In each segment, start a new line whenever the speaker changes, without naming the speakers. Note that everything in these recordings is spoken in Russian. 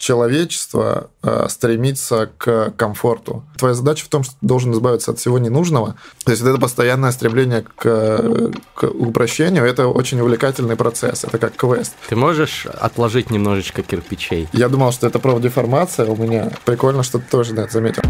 человечество э, стремится к комфорту. Твоя задача в том, что ты должен избавиться от всего ненужного. То есть вот это постоянное стремление к, к упрощению, это очень увлекательный процесс, это как квест.
Ты можешь отложить немножечко кирпичей?
Я думал, что это профдеформация у меня. Прикольно, что ты тоже да, заметил.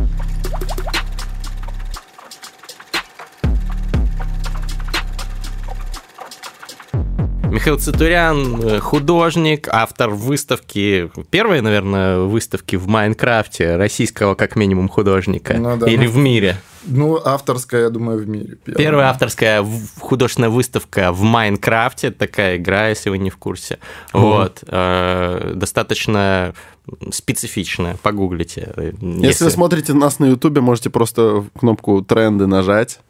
Михаил Цитурян, э, художник, автор выставки, первой, наверное, выставки в Майнкрафте российского, как минимум, художника. Ну, да, Или ну, в мире.
Ну, авторская, я думаю, в мире.
Первая, первая авторская художественная выставка в Майнкрафте, такая игра, если вы не в курсе. Mm. Вот. Э, достаточно специфичная, погуглите.
Если... если вы смотрите нас на Ютубе, можете просто кнопку тренды нажать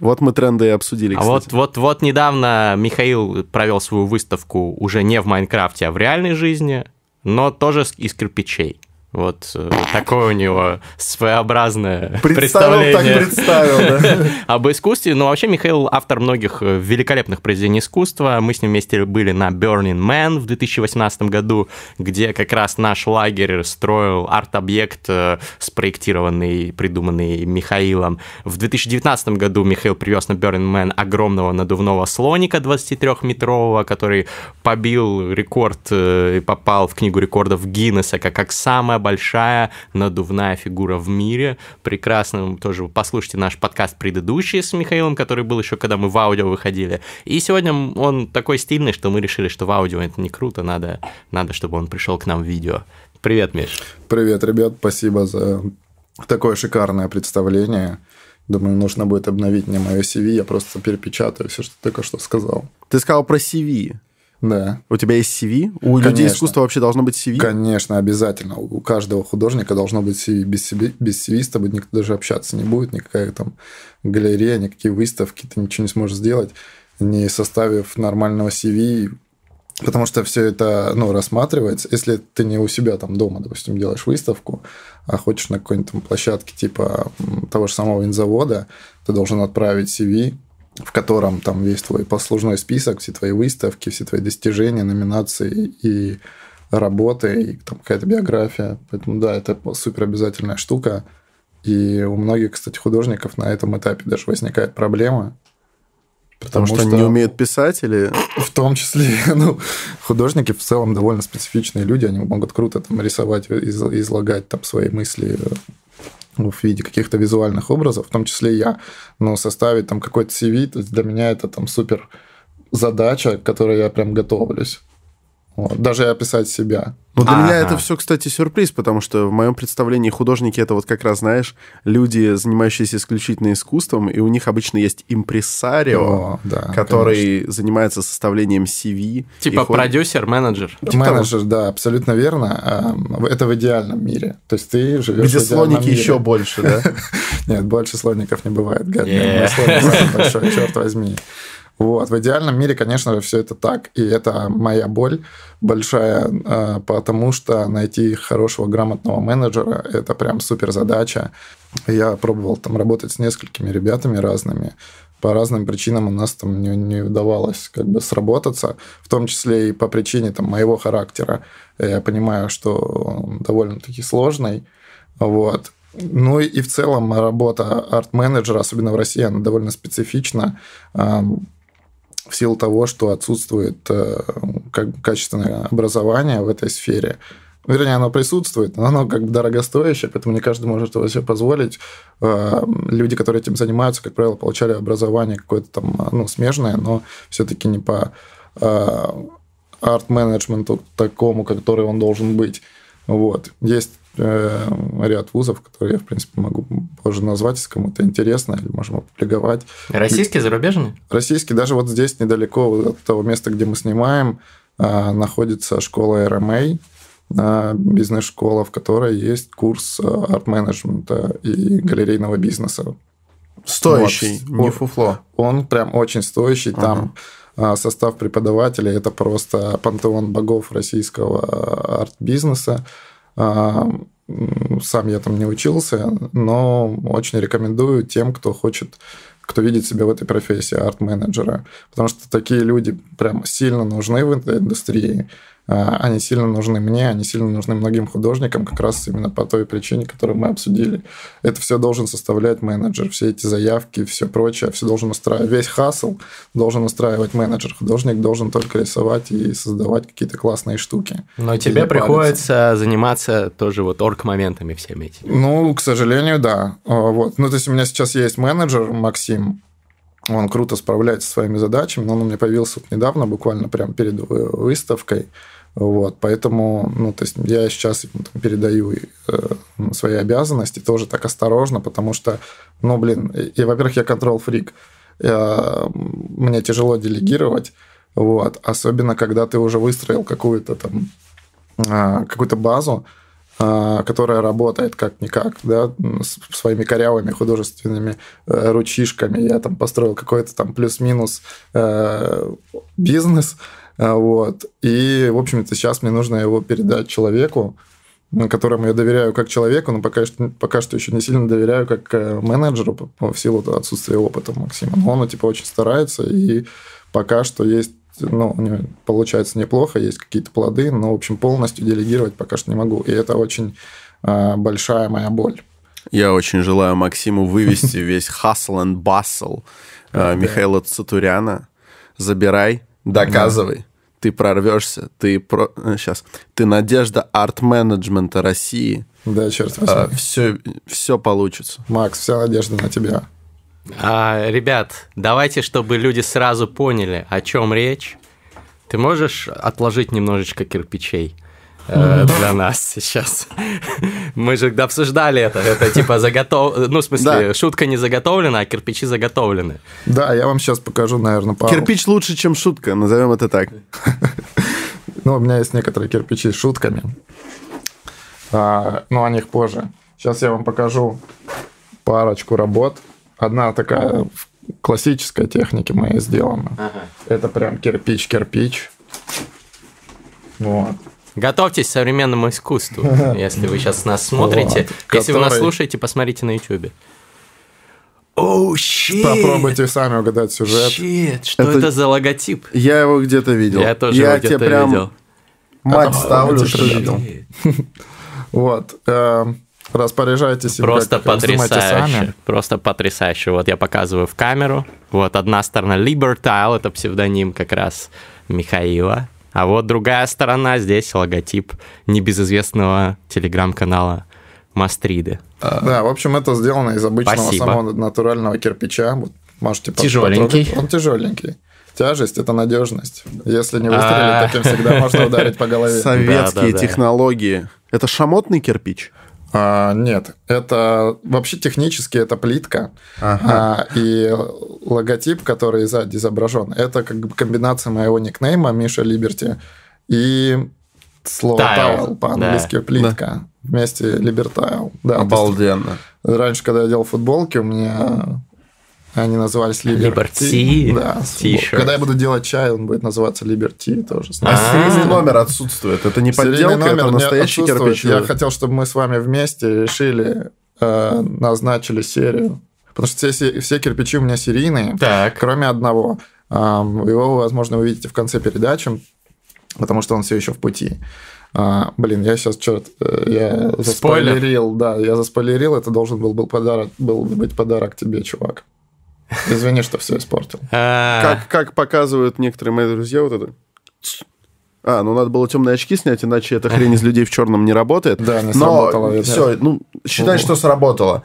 вот мы тренды и обсудили,
А вот, вот, вот недавно Михаил провел свою выставку уже не в Майнкрафте, а в реальной жизни, но тоже из кирпичей. Вот э, такое у него своеобразное представил, представление так представил, да. об искусстве. Но вообще Михаил автор многих э, великолепных произведений искусства. Мы с ним вместе были на Burning Man в 2018 году, где как раз наш лагерь строил арт-объект, э, спроектированный, придуманный Михаилом. В 2019 году Михаил привез на Burning Man огромного надувного слоника 23-метрового, который побил рекорд и попал в книгу рекордов Гиннесса как, как самая большая надувная фигура в мире. Прекрасно тоже послушайте наш подкаст предыдущий с Михаилом, который был еще, когда мы в аудио выходили. И сегодня он такой стильный, что мы решили, что в аудио это не круто, надо, надо чтобы он пришел к нам в видео. Привет, Миш.
Привет, ребят, спасибо за такое шикарное представление. Думаю, нужно будет обновить мне мое CV, я просто перепечатаю все, что ты только что сказал.
Ты сказал про CV.
Да.
У тебя есть CV? У Конечно. людей искусства вообще должно быть CV?
Конечно, обязательно. У каждого художника должно быть CV. Без CV, без CV с тобой никто даже общаться не будет, никакая там галерея, никакие выставки, ты ничего не сможешь сделать, не составив нормального CV, потому что все это ну, рассматривается. Если ты не у себя там дома, допустим, делаешь выставку, а хочешь на какой-нибудь там площадке типа того же самого винзавода, ты должен отправить CV, в котором там весь твой послужной список, все твои выставки, все твои достижения, номинации и работы, и там какая-то биография. Поэтому да, это супер обязательная штука. И у многих, кстати, художников на этом этапе даже возникает проблема.
Потому, потому что, что они не умеют писать или...
В том числе, ну, художники в целом довольно специфичные люди, они могут круто там рисовать, излагать там свои мысли в виде каких-то визуальных образов, в том числе я, но составить там какой-то CV, то есть для меня это там супер задача, к которой я прям готовлюсь. Вот. Даже описать себя.
Ну, для А-а-а. меня это все, кстати, сюрприз, потому что в моем представлении художники это вот как раз, знаешь, люди, занимающиеся исключительно искусством, и у них обычно есть импресарио, О, да, который конечно. занимается составлением CV.
Типа ходит... продюсер, менеджер.
Типа менеджер, того. да, абсолютно верно. Это в идеальном мире. То есть ты живешь
Где в слоники мире. еще больше, да?
Нет, больше слоников не бывает. большой, черт возьми. Вот. В идеальном мире, конечно же, все это так. И это моя боль большая, а, потому что найти хорошего, грамотного менеджера – это прям супер задача. Я пробовал там работать с несколькими ребятами разными. По разным причинам у нас там не, не удавалось как бы сработаться, в том числе и по причине там, моего характера. Я понимаю, что он довольно-таки сложный. Вот. Ну и в целом работа арт-менеджера, особенно в России, она довольно специфична в силу того, что отсутствует э, как качественное образование в этой сфере. Вернее, оно присутствует, но оно как бы дорогостоящее, поэтому не каждый может его себе позволить. Э, люди, которые этим занимаются, как правило, получали образование какое-то там ну, смежное, но все-таки не по э, арт-менеджменту такому, который он должен быть. Вот. Есть ряд вузов, которые я, в принципе, могу позже назвать, если кому-то интересно, или можем опубликовать.
Российские, зарубежные?
Российские. Даже вот здесь, недалеко от того места, где мы снимаем, э, находится школа РМА, э, бизнес-школа, в которой есть курс э, арт-менеджмента и галерейного бизнеса.
Стоящий, вот. не фуфло.
Он прям очень стоящий. Ага. Там состав преподавателей – это просто пантеон богов российского арт-бизнеса. А, сам я там не учился, но очень рекомендую тем, кто хочет кто видит себя в этой профессии арт-менеджера. Потому что такие люди прям сильно нужны в этой индустрии. А, они сильно нужны мне, они сильно нужны многим художникам, как раз именно по той причине, которую мы обсудили. Это все должен составлять менеджер, все эти заявки, все прочее, все должен устраивать. Весь хасл должен устраивать менеджер. Художник должен только рисовать и создавать какие-то классные штуки.
Но тебе приходится палиться. заниматься тоже вот орг-моментами всеми этими.
Ну, к сожалению, да. А, вот. Ну, то есть у меня сейчас есть менеджер Максим, он круто справляется со своими задачами, но он у меня появился вот недавно, буквально прямо перед выставкой. Вот, поэтому, ну, то есть я сейчас передаю э, свои обязанности тоже так осторожно, потому что, ну, блин, и, во-первых, я контрол-фрик, мне тяжело делегировать, вот, особенно когда ты уже выстроил какую-то там э, какую-то базу, э, которая работает как-никак, да, своими корявыми художественными э, ручишками. Я там построил какой-то там плюс-минус э, бизнес, а, вот. И, в общем-то, сейчас мне нужно его передать человеку, которому я доверяю как человеку, но пока, пока что еще не сильно доверяю как э, менеджеру в силу отсутствия опыта Максима. Но он, типа, очень старается, и пока что есть ну, у него получается неплохо, есть какие-то плоды, но, в общем, полностью делегировать пока что не могу. И это очень э, большая моя боль.
Я очень желаю Максиму вывести весь hustle and bustle э, Михаила Цатуряна. Забирай, Доказывай. Да. Ты прорвешься. Ты про... сейчас. Э, ты надежда арт-менеджмента России.
Да, черт возьми. А,
все, все получится.
Макс, вся надежда на тебя.
А, ребят, давайте, чтобы люди сразу поняли, о чем речь. Ты можешь отложить немножечко кирпичей? Э, для нас сейчас. Мы же обсуждали это. Это типа заготов... Ну, в смысле, да. шутка не заготовлена, а кирпичи заготовлены.
Да, я вам сейчас покажу, наверное, пару.
Кирпич лучше, чем шутка, назовем это так.
Ну, у меня есть некоторые кирпичи с шутками. А, ну, о них позже. Сейчас я вам покажу парочку работ. Одна такая в классической технике моей сделана. Ага. Это прям кирпич-кирпич. Вот.
Готовьтесь к современному искусству, если вы сейчас нас смотрите. Если вы нас слушаете, посмотрите на YouTube.
Оу, oh, щит!
Попробуйте сами угадать сюжет.
Щит, что это... это за логотип?
Я его где-то видел.
Я тоже Я его где-то прям... видел.
Мать а, ставлю, что видел.
Вот. Эм, распоряжайтесь.
Просто потрясающе. Просто потрясающе. Вот я показываю в камеру. Вот одна сторона Libertile, это псевдоним как раз Михаила. А вот другая сторона, здесь логотип небезызвестного телеграм-канала Мастриды.
Да, в общем, это сделано из обычного Спасибо. самого натурального кирпича. Вот можете
Тяжеленький.
Он тяжеленький. Тяжесть – это надежность. Если не выстрелить, а. таким всегда можно ударить по голове.
Советские технологии. Это шамотный кирпич?
А, нет, это вообще технически это плитка. Ага. А, и логотип, который сзади изображен, это как бы комбинация моего никнейма Миша Либерти и слово Tile, по-английски да. плитка. Да. Вместе Либертайл.
Да, Обалденно.
Есть, раньше, когда я делал футболки, у меня они назывались Liberty. Да. Когда я буду делать чай, он будет называться Liberty тоже.
А серийный номер отсутствует. Это не подделка, это настоящий кирпич.
Я хотел, чтобы мы с вами вместе решили, э, назначили серию. Потому что все, все кирпичи у меня серийные,
так.
кроме одного. Его, возможно, увидите в конце передачи, потому что он все еще в пути. А, блин, я сейчас, черт, э, я заспойлерил, да, я заспойлерил, это должен был, был подарок, был быть подарок тебе, чувак. Извини, что все испортил.
А. Как, как показывают некоторые мои друзья, вот это... А, ну надо было темные очки снять, иначе эта хрень из людей в черном не работает.
Да, не сработало.
все, ну, считай, что сработало.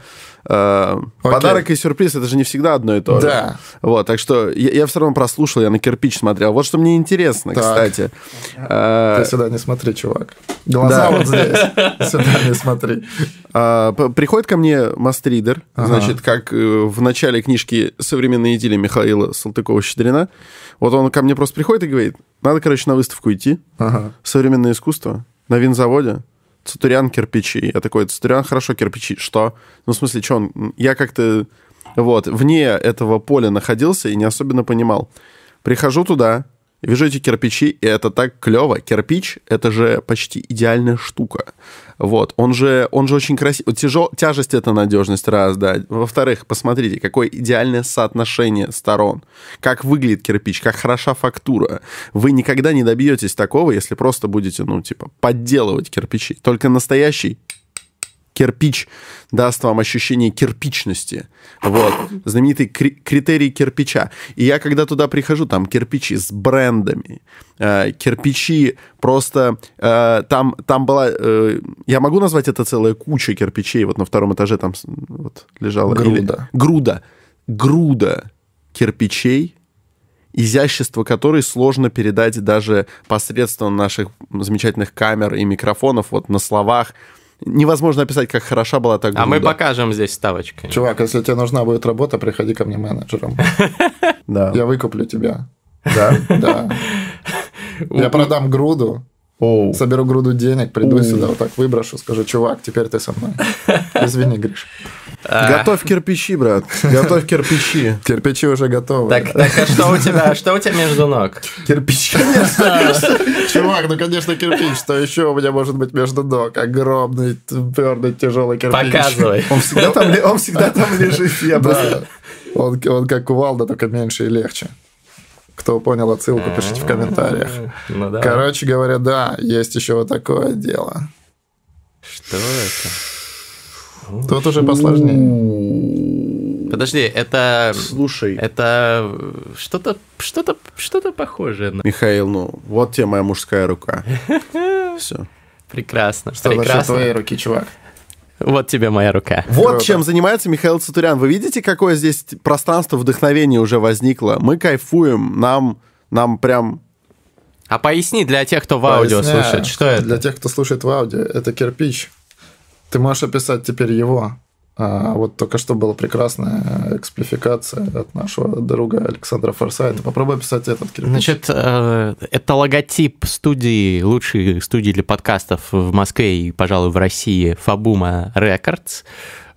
Э, подарок и сюрприз это же не всегда одно и то же.
Да.
Вот, так что я, я все равно прослушал, я на кирпич смотрел. Вот что мне интересно, так. кстати.
Э, Ты сюда не смотри, чувак. Глаза да. вот здесь. Сюда не смотри.
Приходит ко мне мастридер, ага. значит, как э, в начале книжки «Современные идеи» Михаила Салтыкова-Щедрина. Вот он ко мне просто приходит и говорит, надо, короче, на выставку идти. Ага. Современное искусство на винзаводе. Цатурян кирпичи. Я такой, Цатурян, хорошо, кирпичи. Что? Ну, в смысле, что он... Я как-то вот вне этого поля находился и не особенно понимал. Прихожу туда, вижу эти кирпичи, и это так клево. Кирпич — это же почти идеальная штука. Вот, он же, он же очень красивый. Тяжел... Тяжесть — это надежность, раз, да. Во-вторых, посмотрите, какое идеальное соотношение сторон. Как выглядит кирпич, как хороша фактура. Вы никогда не добьетесь такого, если просто будете, ну, типа, подделывать кирпичи. Только настоящий кирпич даст вам ощущение кирпичности. Вот. Знаменитый кри- критерий кирпича. И я, когда туда прихожу, там кирпичи с брендами, э, кирпичи просто... Э, там, там была... Э, я могу назвать это целая куча кирпичей. Вот на втором этаже там вот, лежала...
Груда.
Или, груда. Груда кирпичей, изящество которой сложно передать даже посредством наших замечательных камер и микрофонов вот на словах невозможно описать, как хороша была та груда.
А мы покажем здесь ставочкой.
Чувак, если тебе нужна будет работа, приходи ко мне менеджером.
Да.
Я выкуплю тебя.
Да?
Да. Я продам груду,
Оу.
соберу груду денег, приду сюда, вот так выброшу, скажу, чувак, теперь ты со мной. Извини, Гриш.
Готовь кирпичи, брат. Готовь кирпичи.
Кирпичи уже готовы.
Так, так а что у тебя, что у тебя между ног?
Кирпичи.
Чувак, ну, конечно, кирпич. Что еще у меня может быть между ног? Огромный, твердый, тяжелый кирпич.
Показывай.
Он всегда там, он всегда там лежит. Я просто...
Он, он как кувалда, только меньше и легче. Кто понял отсылку, пишите в комментариях.
Ну да.
Короче говоря, да, есть еще вот такое дело.
Что это?
Тут уже посложнее.
Подожди, это...
Слушай,
Это что-то, что-то, что-то похожее на...
Михаил, ну, вот тебе моя мужская рука. Все.
Прекрасно,
Что
прекрасно.
твоей руки, чувак?
Вот тебе моя рука.
Вот
Круто.
чем занимается Михаил Цатурян. Вы видите, какое здесь пространство вдохновения уже возникло? Мы кайфуем, нам, нам прям...
А поясни для тех, кто в аудио
Поясняю.
слушает, что это?
Для тех, кто слушает в аудио, это кирпич. Ты можешь описать теперь его. А, вот только что была прекрасная эксплификация от нашего друга Александра Форсайта. Попробуй описать этот кирпич.
Значит, э, это логотип студии, лучшей студии для подкастов в Москве и, пожалуй, в России, Фабума Рекордс.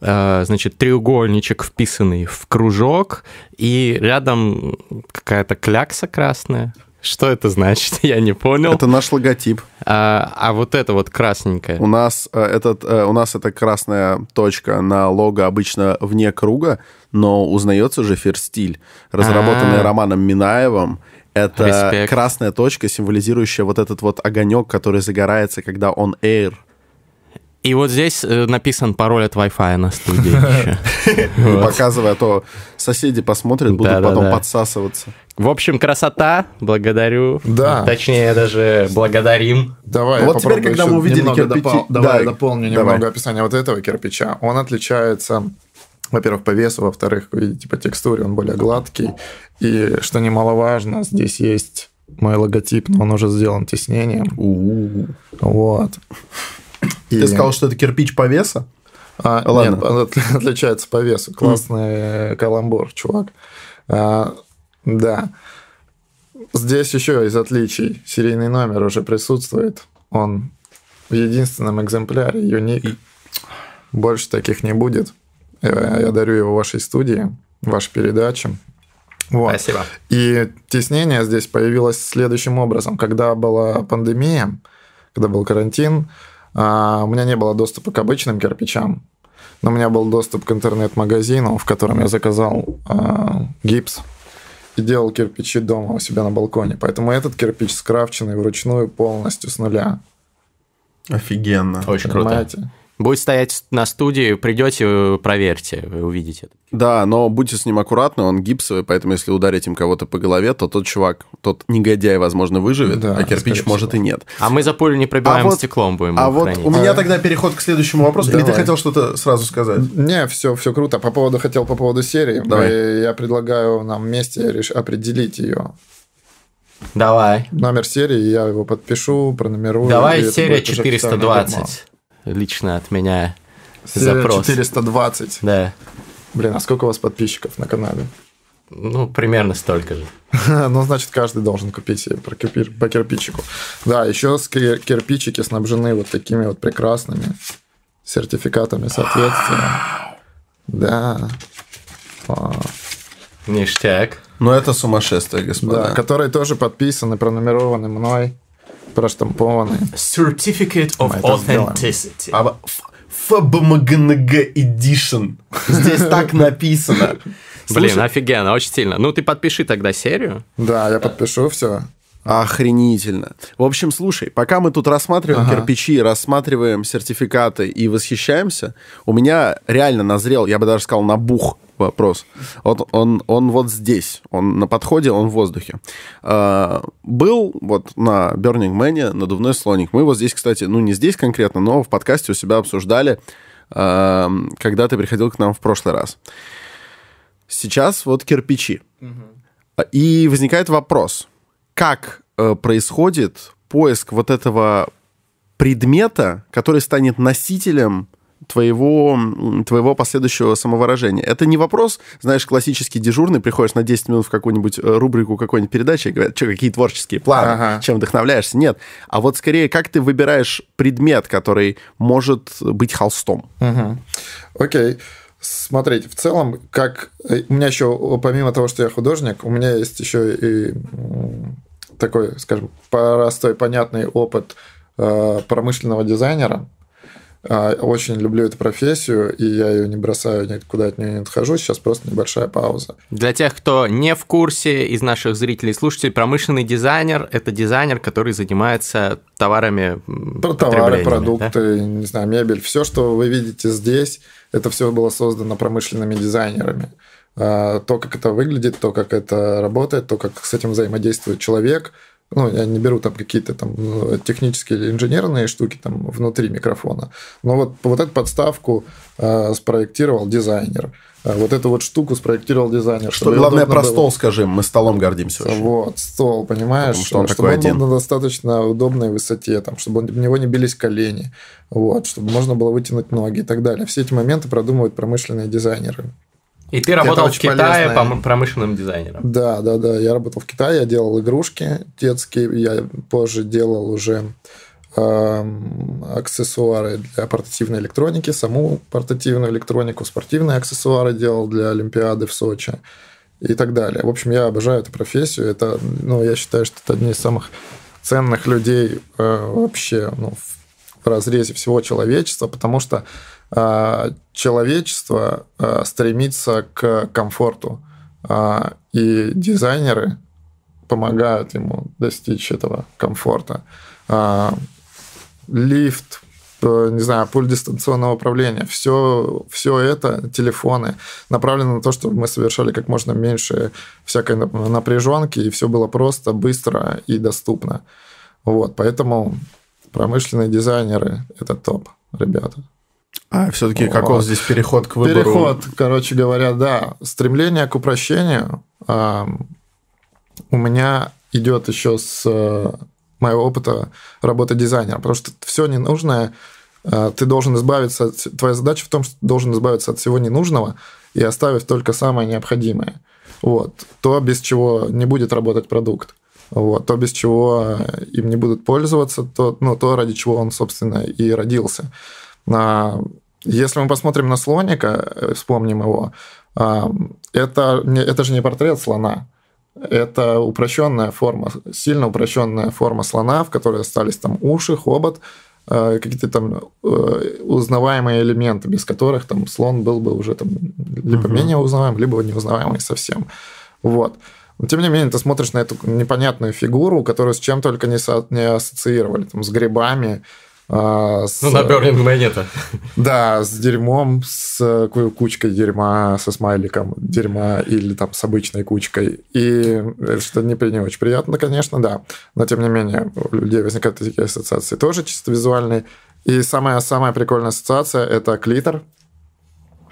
Э, Значит, треугольничек, вписанный в кружок, и рядом какая-то клякса красная. Что это значит? Я не понял.
Это наш логотип.
А, а вот это вот красненькое.
У нас, э, этот, э, у нас эта красная точка на лого обычно вне круга, но узнается же ферстиль, разработанный
А.
Романом Минаевым. Это
Респект.
красная точка, символизирующая вот этот вот огонек, который загорается, когда он air.
И вот здесь э, написан пароль от Wi-Fi на студии.
Показывая, а то соседи посмотрят, будут потом подсасываться.
В общем, красота. Благодарю.
Да.
Точнее, даже благодарим.
Давай,
Вот теперь, когда мы увидели кирпичи-
допол- Давай
да,
дополню
давай.
немного описания вот этого кирпича. Он отличается, во-первых, по весу, во-вторых, вы видите, по текстуре он более гладкий. И, что немаловажно, здесь есть мой логотип, но он уже сделан тиснением. Вот. И-
Ты сказал, что это кирпич по весу?
А,
Ладно.
Нет, он отли- отличается по весу. Классный э, каламбур, чувак. А, да. Здесь еще из отличий серийный номер уже присутствует. Он в единственном экземпляре, юник. Больше таких не будет. Я, я дарю его вашей студии, вашей передаче. Вот.
Спасибо.
И теснение здесь появилось следующим образом. Когда была пандемия, когда был карантин, а, у меня не было доступа к обычным кирпичам, но у меня был доступ к интернет-магазину, в котором я заказал а, гипс и делал кирпичи дома у себя на балконе. Поэтому этот кирпич скрафченный вручную полностью с нуля.
Офигенно.
Очень круто. Будет стоять на студии, придете, проверьте, вы увидите.
Да, но будьте с ним аккуратны, он гипсовый, поэтому если ударить им кого-то по голове, то тот чувак, тот негодяй, возможно, выживет,
Да,
а кирпич может
всего.
и нет.
А мы за пулю не пробиваем
А вот-
стеклом будем
А вот
хранить.
у меня тогда переход к следующему вопросу. Или ты
Давай.
хотел что-то сразу сказать?
Не, все, все круто. По поводу хотел по поводу серии.
Давай.
Я предлагаю нам вместе реш- определить ее.
Давай.
Номер серии, я его подпишу, пронумерую.
Давай серия
будет уже официальный журнал.
420. Лично от меня.
Серия
Запрос.
420.
Да.
Блин, а сколько у вас подписчиков на канале?
Ну, примерно столько же.
ну, значит, каждый должен купить себе по, кирпи- по кирпичику. Да, еще кирпичики снабжены вот такими вот прекрасными сертификатами соответствия. Да. А,
Ништяк.
Ну, это сумасшествие, господа.
Да, которые тоже подписаны, пронумерованы мной, проштампованы.
Certificate of Authenticity.
А, ФБМГНГ Edition. Здесь так написано.
Блин, офигенно, очень сильно. Ну, ты подпиши тогда серию.
Да, я подпишу все.
Охренительно. В общем, слушай, пока мы тут рассматриваем ага. кирпичи, рассматриваем сертификаты и восхищаемся, у меня реально назрел, я бы даже сказал, набух вопрос. Вот он, он вот здесь, он на подходе, он в воздухе. А, был вот на Burning Man надувной слоник. Мы вот здесь, кстати, ну не здесь конкретно, но в подкасте у себя обсуждали, а, когда ты приходил к нам в прошлый раз. Сейчас вот кирпичи. Угу. И возникает вопрос – как э, происходит поиск вот этого предмета, который станет носителем твоего, твоего последующего самовыражения. Это не вопрос, знаешь, классический дежурный, приходишь на 10 минут в какую-нибудь э, рубрику какой-нибудь передачи и говорят, что, какие творческие планы, ага. чем вдохновляешься. Нет. А вот скорее, как ты выбираешь предмет, который может быть холстом?
Угу. Окей. Смотрите, в целом, как... Э, у меня еще, помимо того, что я художник, у меня есть еще и такой, скажем, простой, понятный опыт э, промышленного дизайнера. Э, очень люблю эту профессию, и я ее не бросаю, никуда от нее не отхожу. Сейчас просто небольшая пауза.
Для тех, кто не в курсе из наших зрителей и слушателей, промышленный дизайнер – это дизайнер, который занимается товарами
Про товары, продукты, да? не знаю, мебель. Все, что вы видите здесь, это все было создано промышленными дизайнерами. А, то, как это выглядит, то, как это работает, то, как с этим взаимодействует человек. Ну, я не беру там какие-то там ну, технические или инженерные штуки там внутри микрофона. Но вот, вот эту подставку э, спроектировал дизайнер. А вот эту вот штуку спроектировал дизайнер.
Что главное про было. стол скажи, мы столом гордимся.
Очень. Вот, стол, понимаешь? Потому что он чтобы такой он один. был на достаточно удобной высоте, там, чтобы у него не бились колени, вот, чтобы можно было вытянуть ноги и так далее. Все эти моменты продумывают промышленные дизайнеры.
И ты работал в Китае полезное. промышленным дизайнером.
Да, да, да. Я работал в Китае, я делал игрушки детские, я позже делал уже э, аксессуары для портативной электроники, саму портативную электронику, спортивные аксессуары делал для Олимпиады в Сочи и так далее. В общем, я обожаю эту профессию. Это, ну, я считаю, что это одни из самых ценных людей э, вообще ну, в разрезе всего человечества, потому что человечество а, стремится к комфорту, а, и дизайнеры помогают ему достичь этого комфорта. Лифт, не знаю, пульт дистанционного управления, все, все это, телефоны, направлены на то, чтобы мы совершали как можно меньше всякой напряженки, и все было просто, быстро и доступно. Вот, поэтому промышленные дизайнеры – это топ, ребята.
А все-таки каков здесь переход к выбору?
Переход, короче говоря, да. Стремление к упрощению э, у меня идет еще с э, моего опыта работы дизайнера, потому что все ненужное э, ты должен избавиться от... Твоя задача в том, что ты должен избавиться от всего ненужного и оставив только самое необходимое. Вот. То, без чего не будет работать продукт. Вот. То, без чего им не будут пользоваться, то, ну, то ради чего он, собственно, и родился. А, если мы посмотрим на слоника, э, вспомним его, а, это, это же не портрет слона, это упрощенная форма, сильно упрощенная форма слона, в которой остались там уши, хобот, э, какие-то там э, узнаваемые элементы, без которых там слон был бы уже там либо угу. менее узнаваем, либо неузнаваемый совсем. Вот. Но тем не менее, ты смотришь на эту непонятную фигуру, которую с чем только не, со, не ассоциировали, там, с грибами,
а, с, ну, на Burning Man то
Да, с дерьмом, с кучкой дерьма, со смайликом дерьма или там с обычной кучкой. И что не, не очень приятно, конечно, да. Но, тем не менее, у людей возникают такие ассоциации тоже чисто визуальные. И самая-самая прикольная ассоциация – это клитор.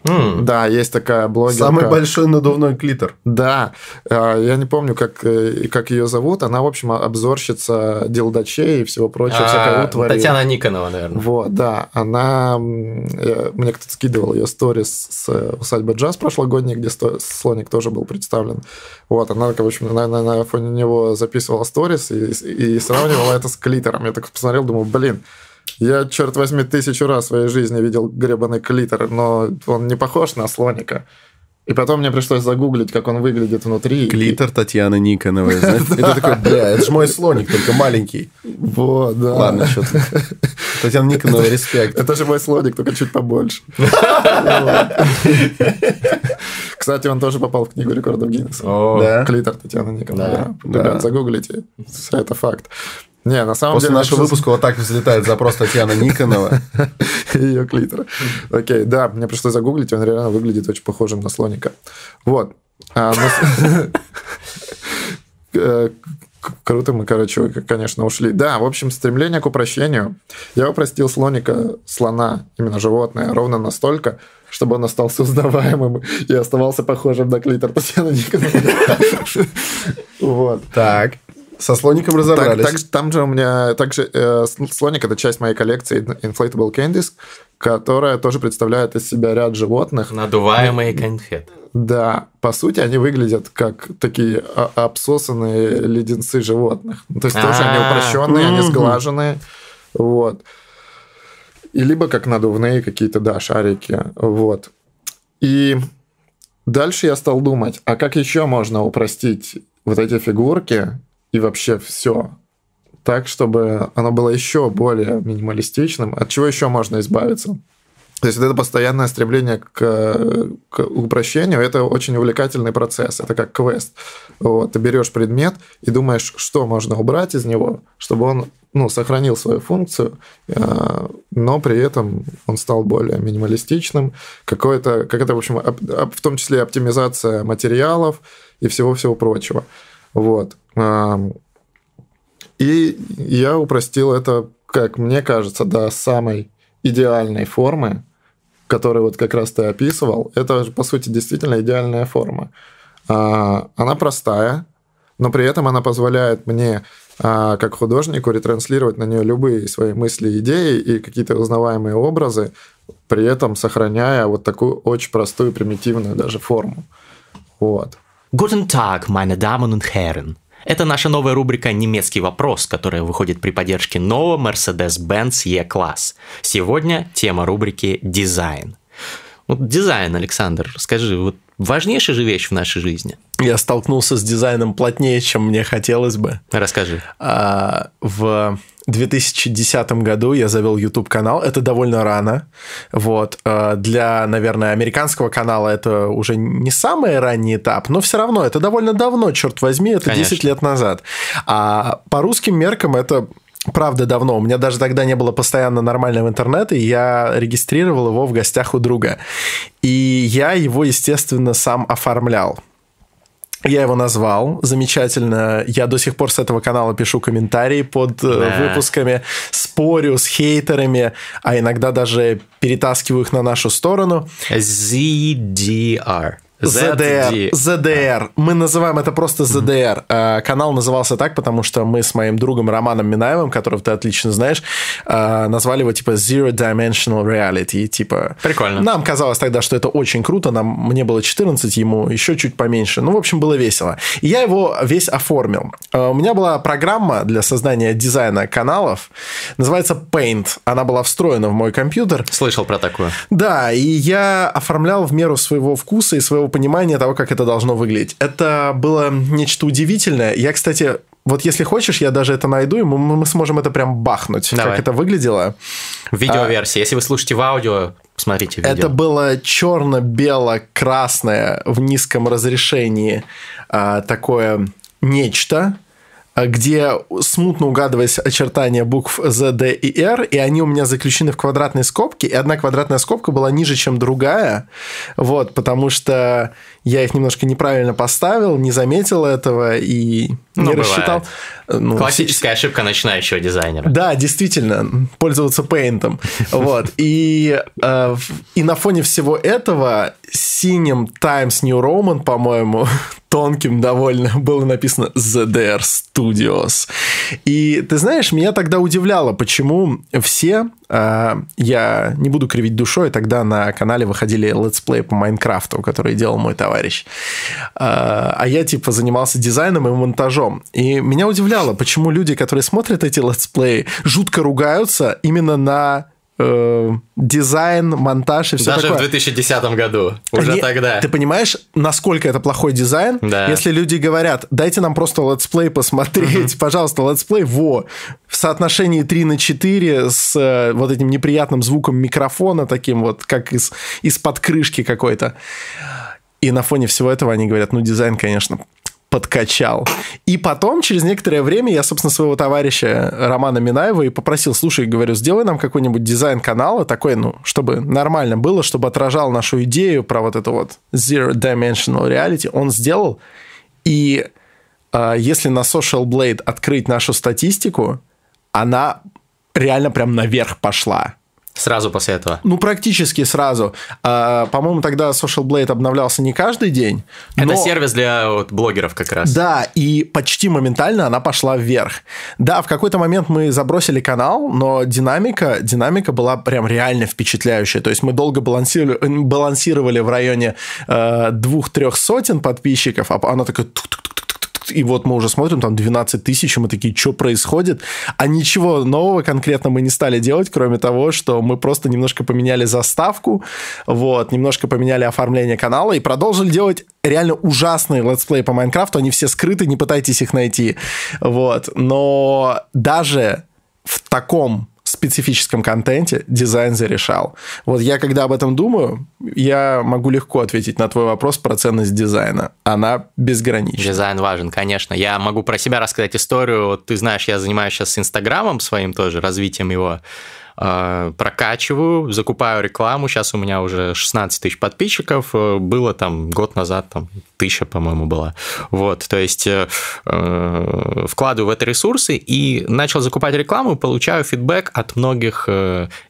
Mm. Да, есть такая блогерка.
Самый большой надувной клитор.
Да, а, я не помню, как, э, как ее зовут. Она, в общем, обзорщица делдачей и всего прочего, а, всякого
утвари. Татьяна Никонова, наверное.
Вот, да. Она... Мне кто-то скидывал ее сторис с усадьбы джаз прошлогодней, где слоник тоже был представлен. Вот, она, в общем, на, на, на фоне него записывала сторис и, и сравнивала это с клитором. Я так посмотрел, думаю, блин, я, черт возьми, тысячу раз в своей жизни видел гребаный клитор, но он не похож на слоника. И потом мне пришлось загуглить, как он выглядит внутри.
Клитор и... Татьяны Никоновой. Это такой, бля, это же мой слоник, только маленький.
Вот, да.
Ладно, что ты. Татьяна Никонова, респект.
Это же мой слоник, только чуть побольше. Кстати, он тоже попал в книгу рекордов Гиннесса. Клитор Татьяны Никоновой. Ребят, загуглите. Это факт. Не, на самом
После
деле...
нашего выпуска вот так взлетает запрос Татьяны Никонова.
Ее клитора. Окей, да, мне пришлось загуглить, он реально выглядит очень похожим на слоника. Вот. А, э, круто мы, короче, конечно, ушли. Да, в общем, стремление к упрощению. Я упростил слоника, слона, именно животное, ровно настолько, чтобы он остался узнаваемым и оставался похожим на клитор Татьяны Никоновой.
Вот. Так. Со слоником разобрались. Так,
так, там же у меня также э, слоник это часть моей коллекции Inflatable Candies, которая тоже представляет из себя ряд животных.
Надуваемые конфеты.
Да, по сути, они выглядят как такие обсосанные леденцы животных. То есть тоже они а. упрощенные, они сглаженные. Вот. И либо как надувные какие-то, да, шарики. Вот. И дальше я стал думать, а как еще можно упростить вот эти фигурки и вообще все так, чтобы оно было еще более минималистичным. От чего еще можно избавиться? То есть это постоянное стремление к, к упрощению, это очень увлекательный процесс, это как квест. Вот, ты берешь предмет и думаешь, что можно убрать из него, чтобы он ну, сохранил свою функцию, э, но при этом он стал более минималистичным. Какое-то, как это, в общем, в том числе оптимизация материалов и всего-всего прочего. Вот. И я упростил это, как мне кажется, до самой идеальной формы, которую вот как раз ты описывал. Это, по сути, действительно идеальная форма. А, она простая, но при этом она позволяет мне а, как художнику ретранслировать на нее любые свои мысли, идеи и какие-то узнаваемые образы, при этом сохраняя вот такую очень простую, примитивную даже форму. Вот.
Guten Tag, meine Damen und Herren. Это наша новая рубрика «Немецкий вопрос», которая выходит при поддержке нового Mercedes-Benz E-класс. Сегодня тема рубрики «Дизайн». Вот дизайн, Александр, скажи, вот важнейшая же вещь в нашей жизни.
Я столкнулся с дизайном плотнее, чем мне хотелось бы.
Расскажи.
А, в 2010 году я завел YouTube канал. Это довольно рано. Вот. А, для, наверное, американского канала это уже не самый ранний этап, но все равно это довольно давно, черт возьми, это Конечно. 10 лет назад. А по русским меркам это правда давно. У меня даже тогда не было постоянно нормального интернета, и я регистрировал его в гостях у друга. И я его, естественно, сам оформлял. Я его назвал замечательно. Я до сих пор с этого канала пишу комментарии под да. выпусками, спорю с хейтерами, а иногда даже перетаскиваю их на нашу сторону.
ZDR.
ZDR. ZDR. Мы называем это просто ZDR. Mm-hmm. Канал назывался так, потому что мы с моим другом Романом Минаевым, которого ты отлично знаешь, а, назвали его типа Zero Dimensional Reality. Типа...
Прикольно.
Нам казалось тогда, что это очень круто. Нам, мне было 14, ему еще чуть поменьше. Ну, в общем, было весело. И я его весь оформил. А, у меня была программа для создания дизайна каналов. Называется Paint. Она была встроена в мой компьютер.
Слышал про такую.
Да, и я оформлял в меру своего вкуса и своего понимание того, как это должно выглядеть. Это было нечто удивительное. Я, кстати, вот если хочешь, я даже это найду, и мы, мы сможем это прям бахнуть, Давай. как это выглядело.
Видеоверсия. А, если вы слушаете в аудио, смотрите видео.
Это было черно-бело-красное в низком разрешении а, такое нечто, где смутно угадываясь очертания букв Z, D и R, и они у меня заключены в квадратной скобке, и одна квадратная скобка была ниже, чем другая, вот, потому что я их немножко неправильно поставил, не заметил этого и ну, не рассчитал.
Ну, Классическая с... ошибка начинающего дизайнера.
Да, действительно, пользоваться пейнтом. Вот. И, э, и на фоне всего этого синим Times New Roman, по-моему, тонким довольно было написано ZDR Studios. И ты знаешь, меня тогда удивляло, почему все я не буду кривить душой, тогда на канале выходили летсплей по Майнкрафту, который делал мой товарищ. А, а я типа занимался дизайном и монтажом. И меня удивляло, почему люди, которые смотрят эти летсплеи, жутко ругаются именно на э, дизайн, монтаж и все
Даже
такое.
в 2010 году, уже
Они,
тогда.
Ты понимаешь, насколько это плохой дизайн?
Да.
Если люди говорят, дайте нам просто летсплей посмотреть, пожалуйста, летсплей, во, в соотношении 3 на 4 с э, вот этим неприятным звуком микрофона, таким вот, как из, из-под крышки какой-то. И на фоне всего этого они говорят, ну, дизайн, конечно, подкачал. И потом, через некоторое время, я, собственно, своего товарища Романа Минаева и попросил, слушай, говорю, сделай нам какой-нибудь дизайн канала такой, ну, чтобы нормально было, чтобы отражал нашу идею про вот это вот Zero Dimensional Reality. Он сделал, и э, если на Social Blade открыть нашу статистику, она реально прям наверх пошла.
Сразу после этого.
Ну, практически сразу. А, по-моему, тогда Social Blade обновлялся не каждый день.
Это
но...
сервис для вот, блогеров как раз.
Да, и почти моментально она пошла вверх. Да, в какой-то момент мы забросили канал, но динамика, динамика была прям реально впечатляющая. То есть мы долго балансировали, балансировали в районе э, двух-трех сотен подписчиков, а она такая и вот мы уже смотрим, там 12 тысяч, и мы такие, что происходит? А ничего нового конкретно мы не стали делать, кроме того, что мы просто немножко поменяли заставку, вот, немножко поменяли оформление канала и продолжили делать реально ужасные летсплеи по Майнкрафту, они все скрыты, не пытайтесь их найти, вот, но даже в таком специфическом контенте дизайн зарешал. Вот я, когда об этом думаю, я могу легко ответить на твой вопрос про ценность дизайна. Она безгранична.
Дизайн важен, конечно. Я могу про себя рассказать историю. Ты знаешь, я занимаюсь сейчас Инстаграмом своим тоже, развитием его. Э, прокачиваю, закупаю рекламу. Сейчас у меня уже 16 тысяч подписчиков. Э, было там год назад, там тысяча, по-моему, была. Вот, то есть э, э, вкладываю в это ресурсы и начал закупать рекламу, получаю фидбэк от многих,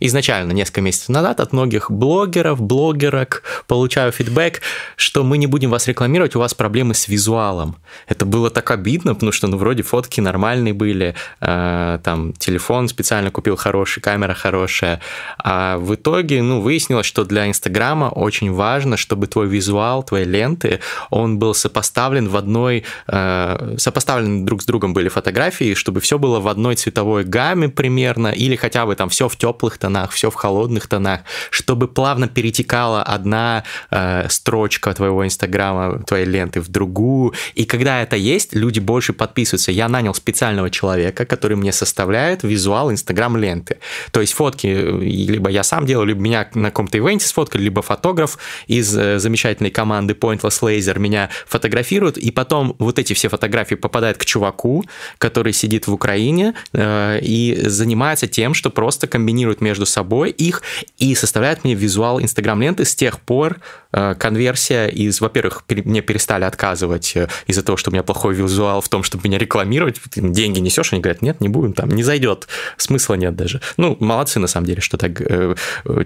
изначально, несколько месяцев назад, от многих блогеров, блогерок, получаю фидбэк, что мы не будем вас рекламировать, у вас проблемы с визуалом. Это было так обидно, потому что, ну, вроде фотки нормальные были, там, телефон специально купил хороший, камера хорошая, а в итоге, ну, выяснилось, что для Инстаграма очень важно, чтобы твой визуал, твои ленты, он был сопоставлен в одной, э, сопоставлены друг с другом были фотографии, чтобы все было в одной цветовой гамме примерно, или хотя бы там все в теплых тонах, все в холодных тонах, чтобы плавно перетекала одна э, строчка твоего Инстаграма, твоей ленты в другую. И когда это есть, люди больше подписываются. Я нанял специального человека, который мне составляет визуал Инстаграм ленты. То есть фотки либо я сам делаю, либо меня на каком-то ивенте сфоткали, либо фотограф из э, замечательной команды Pointless Laser меня фотографируют, и потом вот эти все фотографии попадают к чуваку, который сидит в Украине э, и занимается тем, что просто комбинирует между собой их и составляет мне визуал Инстаграм-ленты. С тех пор конверсия из, во-первых, мне перестали отказывать э, из-за того, что у меня плохой визуал в том, чтобы меня рекламировать. Деньги несешь, они говорят, нет, не будем, там не зайдет, смысла нет даже. Ну, молодцы на самом деле, что так э,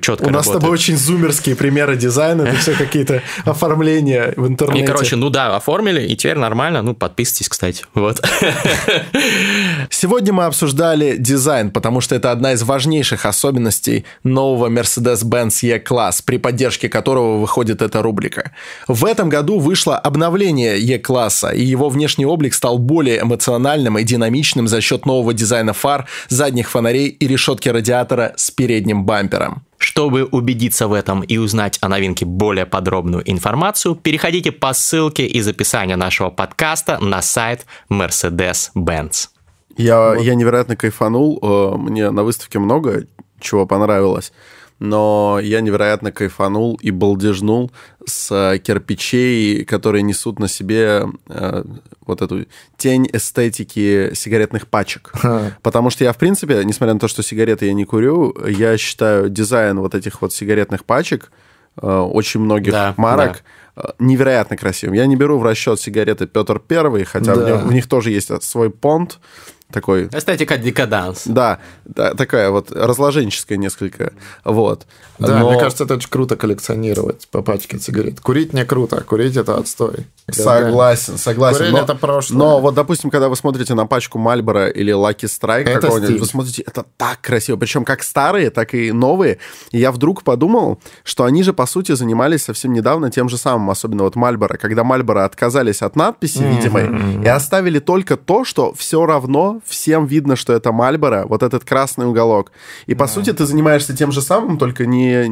четко
У нас с тобой очень зумерские примеры дизайна, это все какие-то оформления в интернете.
И, короче, ну да, оформили, и теперь нормально. Ну, подписывайтесь, кстати. Вот.
Сегодня мы обсуждали дизайн, потому что это одна из важнейших особенностей нового Mercedes-Benz E-класс, при поддержке которого выходит эта рубрика. В этом году вышло обновление E-класса, и его внешний облик стал более эмоциональным и динамичным за счет нового дизайна фар, задних фонарей и решетки радиатора с передним бампером.
Чтобы убедиться в этом и узнать о новинке более подробную информацию, переходите по ссылке из описания нашего подкаста на сайт Mercedes-Benz.
Я, вот. я невероятно кайфанул. Э, мне на выставке много чего понравилось но я невероятно кайфанул и балдежнул с кирпичей, которые несут на себе э, вот эту тень эстетики сигаретных пачек. Потому что я, в принципе, несмотря на то, что сигареты я не курю, я считаю дизайн вот этих вот сигаретных пачек э, очень многих да, марок да. Э, невероятно красивым. Я не беру в расчет сигареты Петр Первый, хотя да. в, них, в них тоже есть свой понт, такой...
Эстетика декаданс.
Да, да, такая вот разложенческая несколько, вот.
Да, Но... мне кажется, это очень круто коллекционировать по пачке сигарет. Курить не круто, курить это отстой.
Согласен, согласен.
Курение но, это прошлое.
Но вот, допустим, когда вы смотрите на пачку Мальбора или Lucky Strike какого-нибудь, вы смотрите, это так красиво. Причем как старые, так и новые. И я вдруг подумал, что они же, по сути, занимались совсем недавно тем же самым особенно вот Мальборо, когда Мальборо отказались от надписи mm-hmm. видимой и оставили только то, что все равно всем видно, что это Мальборо, вот этот красный уголок. И, по yeah. сути, ты занимаешься тем же самым, только не,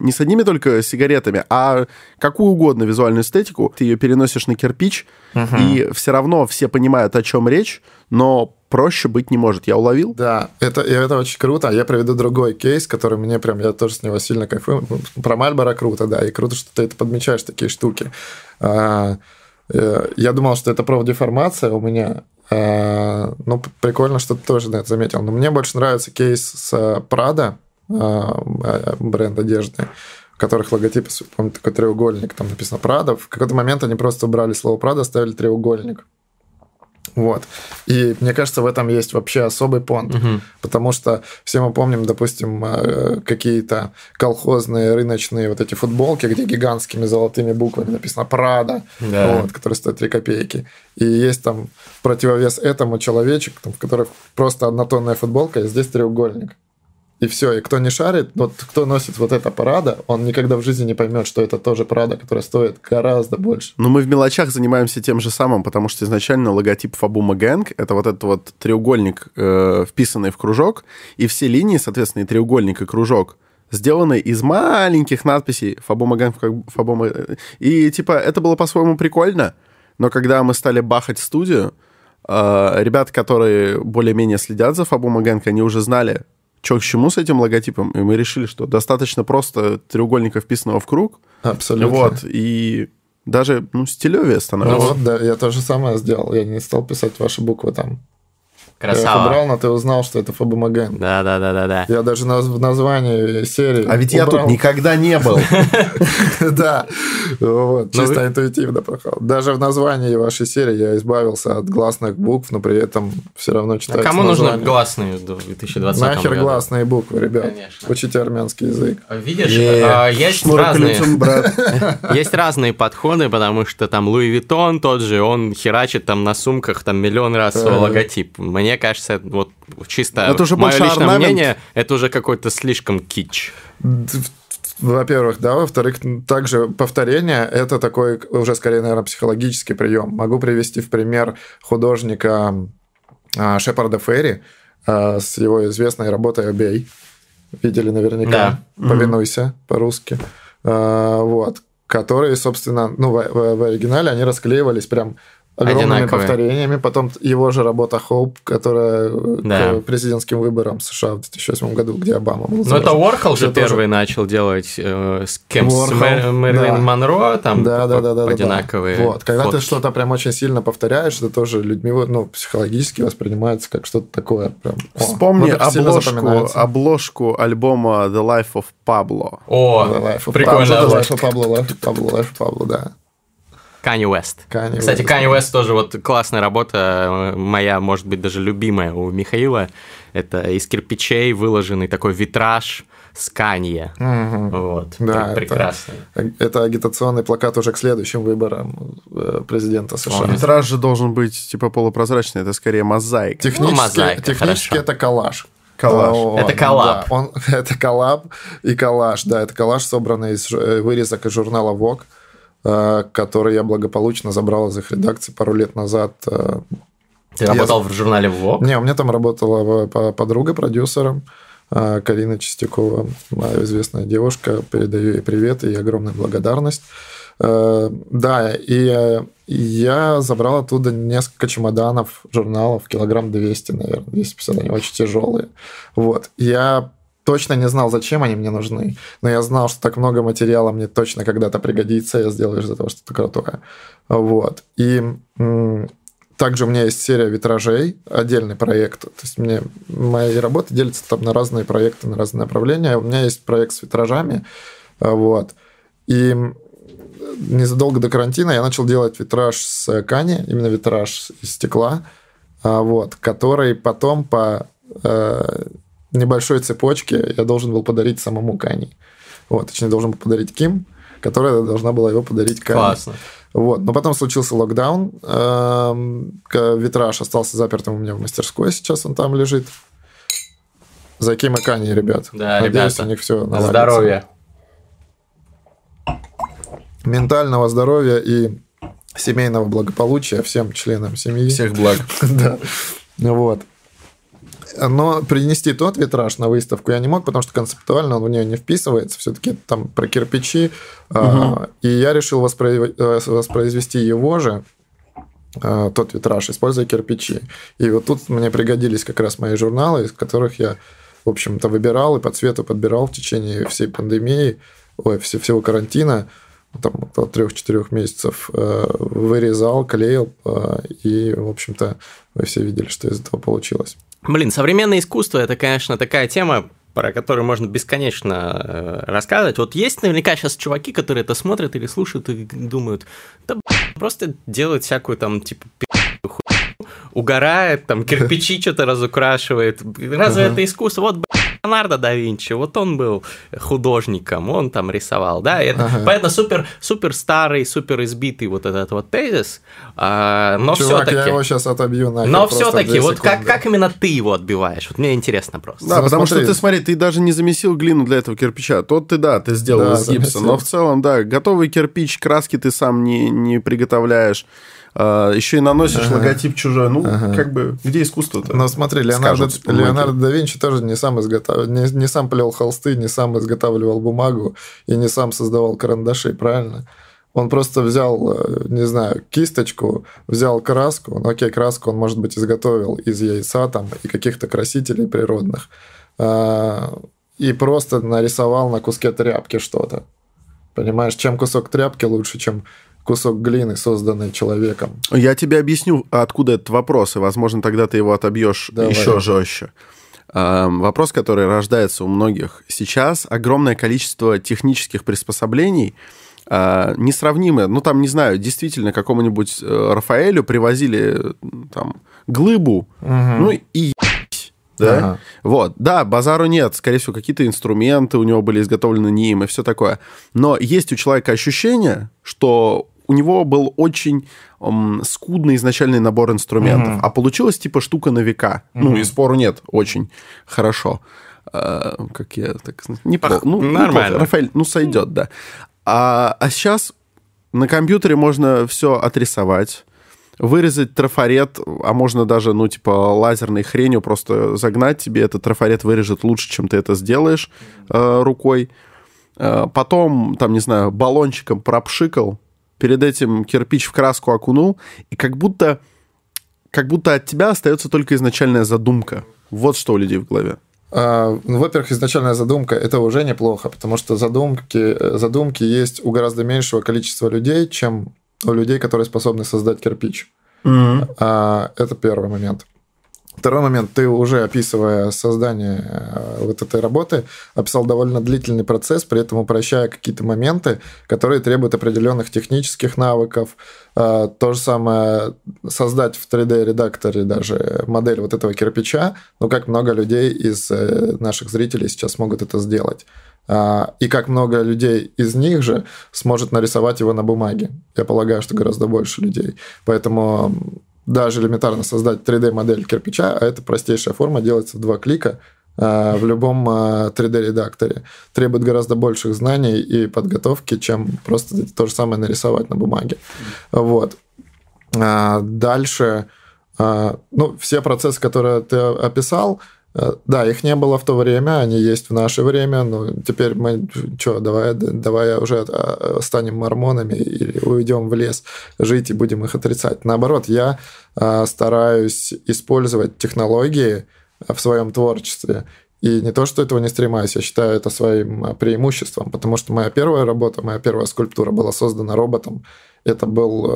не с одними только сигаретами, а какую угодно визуальную эстетику, ты ее переносишь на кирпич, mm-hmm. и все равно все понимают, о чем речь, но проще быть не может. Я уловил?
Да, это, это очень круто. Я приведу другой кейс, который мне прям, я тоже с него сильно кайфую. Про Мальборо круто, да, и круто, что ты это подмечаешь, такие штуки. А, э, я думал, что это профдеформация у меня. А, ну, прикольно, что ты тоже это заметил. Но мне больше нравится кейс с Prada, а, бренд одежды, в которых логотип, помню, такой треугольник, там написано Prada. В какой-то момент они просто убрали слово Prada, ставили треугольник. Вот. И мне кажется, в этом есть вообще особый понт, угу. потому что все мы помним, допустим, э, какие-то колхозные рыночные вот эти футболки, где гигантскими золотыми буквами написано «Прада», да. вот, которые стоят 3 копейки. И есть там противовес этому человечек, там, в котором просто однотонная футболка, и здесь треугольник и все. И кто не шарит, вот кто носит вот это парада, он никогда в жизни не поймет, что это тоже парада, которая стоит гораздо больше.
Но мы в мелочах занимаемся тем же самым, потому что изначально логотип Фабума Гэнг — это вот этот вот треугольник, э, вписанный в кружок, и все линии, соответственно, и треугольник, и кружок сделаны из маленьких надписей Фабума Гэнг, Фабума... Э, и, типа, это было по-своему прикольно, но когда мы стали бахать студию, э, ребята, которые более-менее следят за Фабума Гэнг, они уже знали, что к чему с этим логотипом, и мы решили, что достаточно просто треугольника, вписанного в круг.
Абсолютно.
Вот, и даже, ну, стилевее становится.
Ну вот, да, я то же самое сделал. Я не стал писать ваши буквы там.
Красава.
Я их убрал, но ты узнал, что это Фабомаген.
Да, да, да, да, да.
Я даже в названии серии.
А ведь я тут никогда не был.
Да, чисто интуитивно проходил. Даже в названии вашей серии я избавился от гласных букв, но при этом все равно читаю.
Кому нужны гласные в 2020
Нахер гласные буквы, ребят. Учите армянский язык.
Видишь, а, есть разные... Есть разные подходы, потому что там Луи Виттон тот же, он херачит там на сумках там миллион раз свой логотип. Мне мне кажется, вот чисто это уже мое личное орнамент. мнение, это уже какой-то слишком кич.
Во-первых, да, во-вторых, также повторение – это такой уже скорее, наверное, психологический прием. Могу привести в пример художника а, Шепарда Ферри а, с его известной работой «Обей». Видели наверняка. Да. «Повинуйся» mm-hmm. по-русски. А, вот. Которые, собственно, ну, в, в, в оригинале они расклеивались прям огромными Одинаковые. повторениями. Потом его же работа Хоуп, которая да. к президентским выборам США в 2008 году, где Обама был.
Ну, это Уорхол же тоже... первый начал делать э, с кем? С Мэрилин да. Монро, там да, да, да, да, одинаковые.
Да, Вот, когда фотки. ты что-то прям очень сильно повторяешь, это тоже людьми ну, психологически воспринимается как что-то такое. Прям,
Вспомни о, обложку, обложку альбома The Life of Pablo.
О, прикольно.
The Life of Pablo, Life of Pablo, Life of Pablo, да.
Канье Уэст. Кстати, Канье Уэст тоже вот классная работа, моя, может быть, даже любимая у Михаила. Это из кирпичей выложенный такой витраж с Канье. Угу. Вот, да, прекрасно.
Это, это агитационный плакат уже к следующим выборам э, президента США.
Он, витраж же должен быть типа полупрозрачный, это скорее мозаика.
Технически, ну, мозаика, технически это коллаж.
Коллаж.
Это коллаб.
Да, он, это коллаб и коллаж, да, это коллаж, собранный из э, вырезок из журнала Vogue. Э, который я благополучно забрал из их редакции пару лет назад. Э,
Ты я... работал в журнале Vogue?
Не, у меня там работала подруга продюсером. Э, Карина Чистякова, моя известная девушка, передаю ей привет и огромную благодарность. Да, и я забрал оттуда несколько чемоданов журналов, килограмм 200, наверное, 250, они очень тяжелые. Вот. Я точно не знал, зачем они мне нужны, но я знал, что так много материала мне точно когда-то пригодится, я сделаю из этого что-то крутое. Вот. И также у меня есть серия витражей, отдельный проект. То есть мне мои работы делятся там на разные проекты, на разные направления. У меня есть проект с витражами. Вот. И незадолго до карантина я начал делать витраж с Кани, именно витраж из стекла, вот, который потом по э, небольшой цепочке я должен был подарить самому Кани. Вот, точнее, должен был подарить Ким, которая должна была его подарить Кани.
Классно.
Вот. Но потом случился локдаун. Эм, витраж остался запертым у меня в мастерской. Сейчас он там лежит. За Ким и Кани, ребят.
Да,
Надеюсь,
ребята.
у них все
На здоровье.
ментального здоровья и семейного благополучия всем членам семьи.
Всех благ.
Да. Вот. Но принести тот витраж на выставку я не мог, потому что концептуально он в нее не вписывается. Все-таки там про кирпичи. Угу. И я решил э, воспроизвести его же, э, тот витраж, используя кирпичи. И вот тут мне пригодились как раз мои журналы, из которых я, в общем-то, выбирал и по цвету подбирал в течение всей пандемии, ой, всего карантина там от трех-четырех месяцев э, вырезал, клеил, и, в общем-то, вы все видели, что из этого получилось.
Блин, современное искусство это, конечно, такая тема, про которую можно бесконечно э, рассказывать. Вот есть наверняка сейчас чуваки, которые это смотрят или слушают и думают, да просто делают всякую там типа угорает, там кирпичи что-то разукрашивает. Разве это искусство? Вот, Леонардо да Винчи, вот он был художником, он там рисовал, да, это, ага. поэтому супер, супер старый, супер избитый вот этот вот тезис, а, но все-таки...
я его сейчас отобью нахер
Но все-таки, вот как, как именно ты его отбиваешь? Вот мне интересно просто.
Да, ну, потому смотри. что ты, смотри, ты даже не замесил глину для этого кирпича, тот ты, да, ты сделал да, из гипса, но в целом, да, готовый кирпич, краски ты сам не, не приготовляешь, а, еще и наносишь ага. логотип чужой. Ну, ага. как бы, где искусство-то?
Ну, смотри, Леонардо, Леонардо да Винчи тоже не сам, изготов... не, не сам плел холсты, не сам изготавливал бумагу и не сам создавал карандаши, правильно? Он просто взял, э, не знаю, кисточку, взял краску, ну окей, краску он, может быть, изготовил из яйца там и каких-то красителей природных, а, и просто нарисовал на куске тряпки что-то. Понимаешь, чем кусок тряпки лучше, чем кусок глины, созданный человеком.
Я тебе объясню, откуда этот вопрос, и, возможно, тогда ты его отобьешь Давай. еще жестче. Вопрос, который рождается у многих. Сейчас огромное количество технических приспособлений, а, несравнимые. Ну, там, не знаю, действительно, какому-нибудь э, Рафаэлю привозили там глыбу, угу. ну и да? Ага. Вот, да, базару нет, скорее всего, какие-то инструменты у него были изготовлены не им и все такое. Но есть у человека ощущение, что у него был очень um, скудный изначальный набор инструментов, угу. а получилась типа штука на века. Угу. Ну, и спору нет, очень хорошо. А, как я так... Неплохо. Ну,
Нормально.
Неплохо. Рафаэль, ну, сойдет, да. А, а сейчас на компьютере можно все отрисовать, вырезать трафарет, а можно даже, ну, типа, лазерной хренью просто загнать тебе, этот трафарет вырежет лучше, чем ты это сделаешь э, рукой. Э, потом, там, не знаю, баллончиком пропшикал, перед этим кирпич в краску окунул, и как будто, как будто от тебя остается только изначальная задумка. Вот что у людей в голове.
А, ну, во-первых, изначальная задумка это уже неплохо, потому что задумки, задумки есть у гораздо меньшего количества людей, чем у людей, которые способны создать кирпич. Mm-hmm. А, это первый момент. Второй момент, ты уже описывая создание э, вот этой работы, описал довольно длительный процесс, при этом упрощая какие-то моменты, которые требуют определенных технических навыков. А, то же самое создать в 3D-редакторе даже модель вот этого кирпича, ну как много людей из э, наших зрителей сейчас могут это сделать. И как много людей из них же сможет нарисовать его на бумаге. Я полагаю, что гораздо больше людей. Поэтому даже элементарно создать 3D-модель кирпича, а это простейшая форма, делается в два клика а, в любом 3D-редакторе. А, Требует гораздо больших знаний и подготовки, чем просто то же самое нарисовать на бумаге. Вот. Дальше, ну, все процессы, которые ты описал, Э, да, их не было в то время, они есть в наше время, но теперь мы, что, давай, давай уже э, станем мормонами или уйдем в лес жить и будем их отрицать. Наоборот, я э, стараюсь использовать технологии в своем творчестве. И не то, что этого не стремаюсь, я считаю это своим преимуществом, потому что моя первая работа, моя первая скульптура была создана роботом. Это был,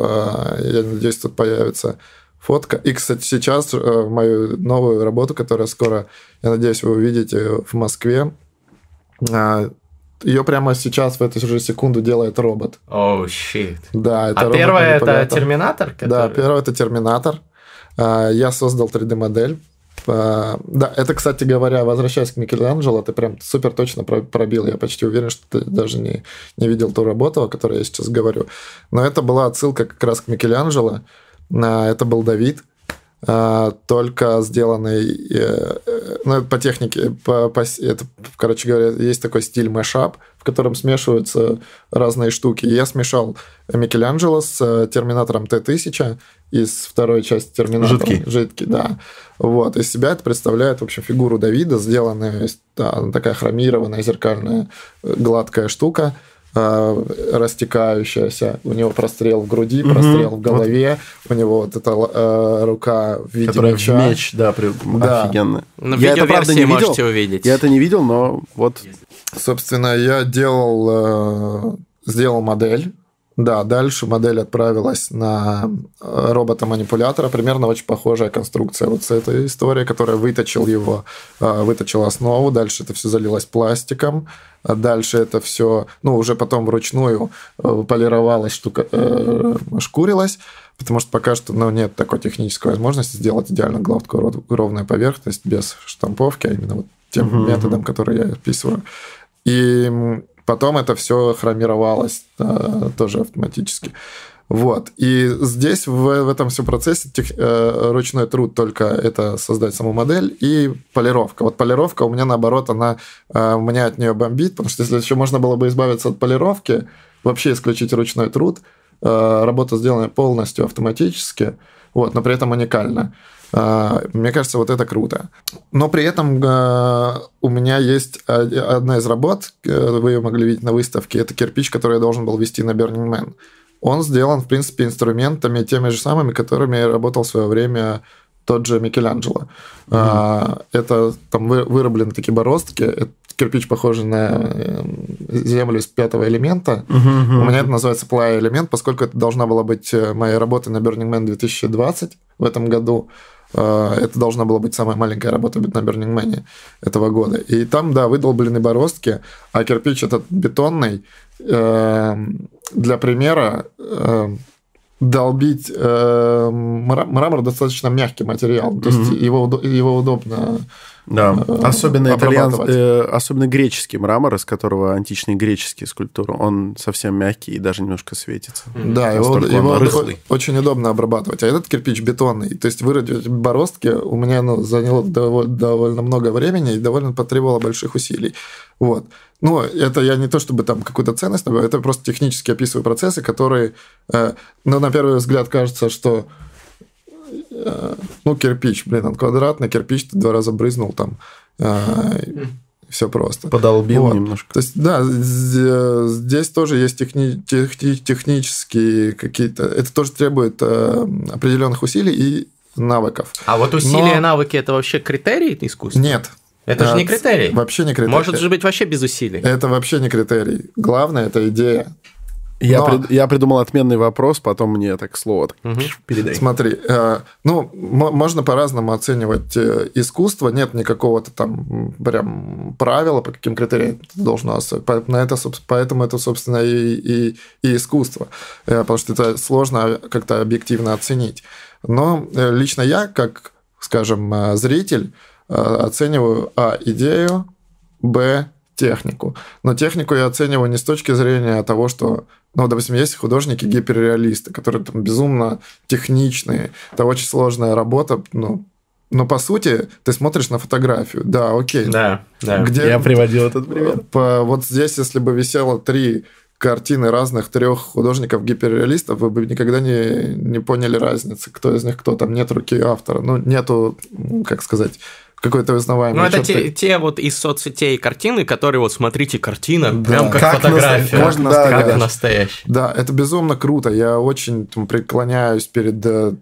я надеюсь, тут появится фотка. И, кстати, сейчас э, мою новую работу, которая скоро, я надеюсь, вы увидите в Москве, а, ее прямо сейчас, в эту же секунду делает робот.
Оу, oh, щит.
Да,
это а первое это Терминатор?
Который... Да, первое это Терминатор. А, я создал 3D-модель. А, да, это, кстати говоря, возвращаясь к Микеланджело, ты прям супер точно пробил. Я почти уверен, что ты даже не, не видел ту работу, о которой я сейчас говорю. Но это была отсылка как раз к Микеланджело. Это был Давид. э, только сделанный, э, э, ну, по технике, по, по, это, короче говоря, есть такой стиль мэшап, в котором смешиваются разные штуки. Я смешал Микеланджело с Терминатором Т-1000 из второй части Терминатора.
Жидкий.
Жидкий, да. Вот. Из себя это представляет, в общем, фигуру Давида, сделанная, да, такая хромированная, зеркальная, гладкая штука – э, растекающаяся, у него прострел в груди, прострел угу. в голове, вот. у него вот эта э, рука в виде
Которая
меча.
В меч, да, при... да. офигенно.
На я это, правда, не можете видел. увидеть.
Я это не видел, но вот...
Собственно, я делал, э, сделал модель, да, дальше модель отправилась на э, робота-манипулятора. Примерно очень похожая конструкция вот с этой историей, которая выточил его, э, выточил основу. Дальше это все залилось пластиком. Дальше это все, ну, уже потом вручную э, полировалось, штука, э, шкурилось, потому что пока что ну, нет такой технической возможности сделать идеально гладкую ровную поверхность без штамповки, а именно вот тем методом, который я описываю. И потом это все хромировалось да, тоже автоматически. Вот. И здесь, в, в этом всем процессе, тех, э, ручной труд только это создать саму модель и полировка. Вот полировка у меня, наоборот, она э, меня от нее бомбит, потому что если еще можно было бы избавиться от полировки, вообще исключить ручной труд, э, работа сделана полностью автоматически, вот, но при этом уникально. Э, мне кажется, вот это круто. Но при этом э, у меня есть одна из работ, э, вы ее могли видеть на выставке, это кирпич, который я должен был вести на Burning Man он сделан, в принципе, инструментами теми же самыми, которыми работал в свое время тот же Микеланджело. Mm-hmm. Это там вырублены такие бороздки, это кирпич похожий на э, землю из пятого элемента. Uh-huh, У меня это называется плая элемент, поскольку это должна была быть моя работа на Burning Man 2020 в этом году. Э, это должна была быть самая маленькая работа на Man этого года. И там, да, выдолблены бороздки, а кирпич этот бетонный, Эм, для примера, эм, долбить эм, мрамор достаточно мягкий материал, то есть его, его удобно
да, э, особенно итальян, э, особенно греческий мрамор, из которого античные греческие скульптуры, он совсем мягкий и даже немножко светится.
Да, его, его рыхлый. очень удобно обрабатывать. А этот кирпич бетонный, то есть выродить бороздки у меня ну, заняло довольно, довольно много времени и довольно потребовало больших усилий. Вот. Ну, это я не то чтобы там какую-то ценность, это просто технически описываю процессы, которые, э, ну, на первый взгляд кажется, что ну, кирпич, блин, он квадратный, кирпич ты два раза брызнул там, э, все просто.
Подолбил вот. немножко.
То есть, да, здесь тоже есть техни- техни- технические какие-то... Это тоже требует э, определенных усилий и навыков.
А вот усилия и навыки – это вообще критерий искусства?
Нет.
Это же не критерий.
Вообще не критерий.
Может же быть вообще без усилий.
Это вообще не критерий. Главное – это идея.
Я, Но... прид, я придумал отменный вопрос, потом мне так слово так угу. передай.
Смотри, э, ну, можно по-разному оценивать э, искусство. Нет никакого-то там прям правила, по каким критериям это должно на это, Поэтому это, собственно, и, и, и искусство. Э, потому что это сложно как-то объективно оценить. Но э, лично я, как, скажем, э, зритель, оцениваю, а, идею, б, технику. Но технику я оцениваю не с точки зрения того, что, ну, допустим, есть художники гиперреалисты, которые там безумно техничные, это очень сложная работа, ну, но по сути ты смотришь на фотографию, да, окей.
Да, да.
Где, я приводил этот пример.
По, вот здесь, если бы висело три картины разных трех художников-гиперреалистов, вы бы никогда не, не поняли разницы, кто из них кто. Там нет руки автора, ну, нету, как сказать, какой-то узнаваемый.
Ну, это те, те вот из соцсетей картины, которые вот смотрите, картина, да. прям как, как фотография.
Можно да,
как
да.
настоящий.
Да, это безумно круто. Я очень там, преклоняюсь перед э,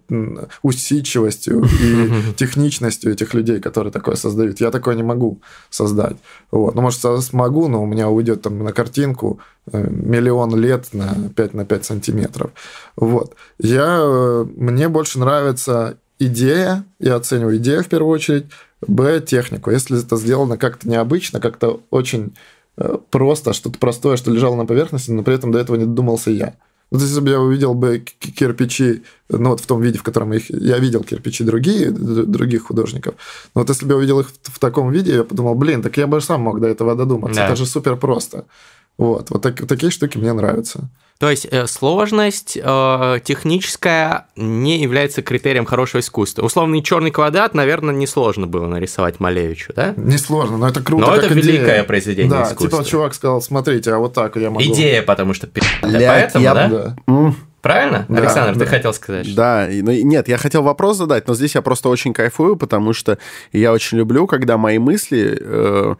усидчивостью и техничностью этих людей, которые такое создают. Я такое не могу создать. Вот. Ну, может, смогу, но у меня уйдет там на картинку э, миллион лет на 5 на 5 сантиметров. Вот. Я, э, мне больше нравится идея, я оцениваю идею в первую очередь, Б, технику. Если это сделано как-то необычно, как-то очень э, просто, что-то простое, что лежало на поверхности, но при этом до этого не додумался я. Вот если бы я увидел бы кирпичи, ну вот в том виде, в котором их... Я видел кирпичи другие, других художников. Но вот если бы я увидел их в таком виде, я подумал, блин, так я бы сам мог до этого додуматься. Да. Это же супер просто. Вот, вот так, такие штуки мне нравятся.
То есть э, сложность э, техническая не является критерием хорошего искусства. Условный черный квадрат, наверное, несложно было нарисовать Малевичу, да?
Несложно, но это круто.
Но это идея. великое произведение
да,
искусства.
типа чувак сказал, смотрите, а вот так я могу.
Идея, потому что поэтому,
я...
да? да. Правильно? Да, Александр, да. ты хотел сказать?
Да, ну, нет, я хотел вопрос задать, но здесь я просто очень кайфую, потому что я очень люблю, когда мои мысли э,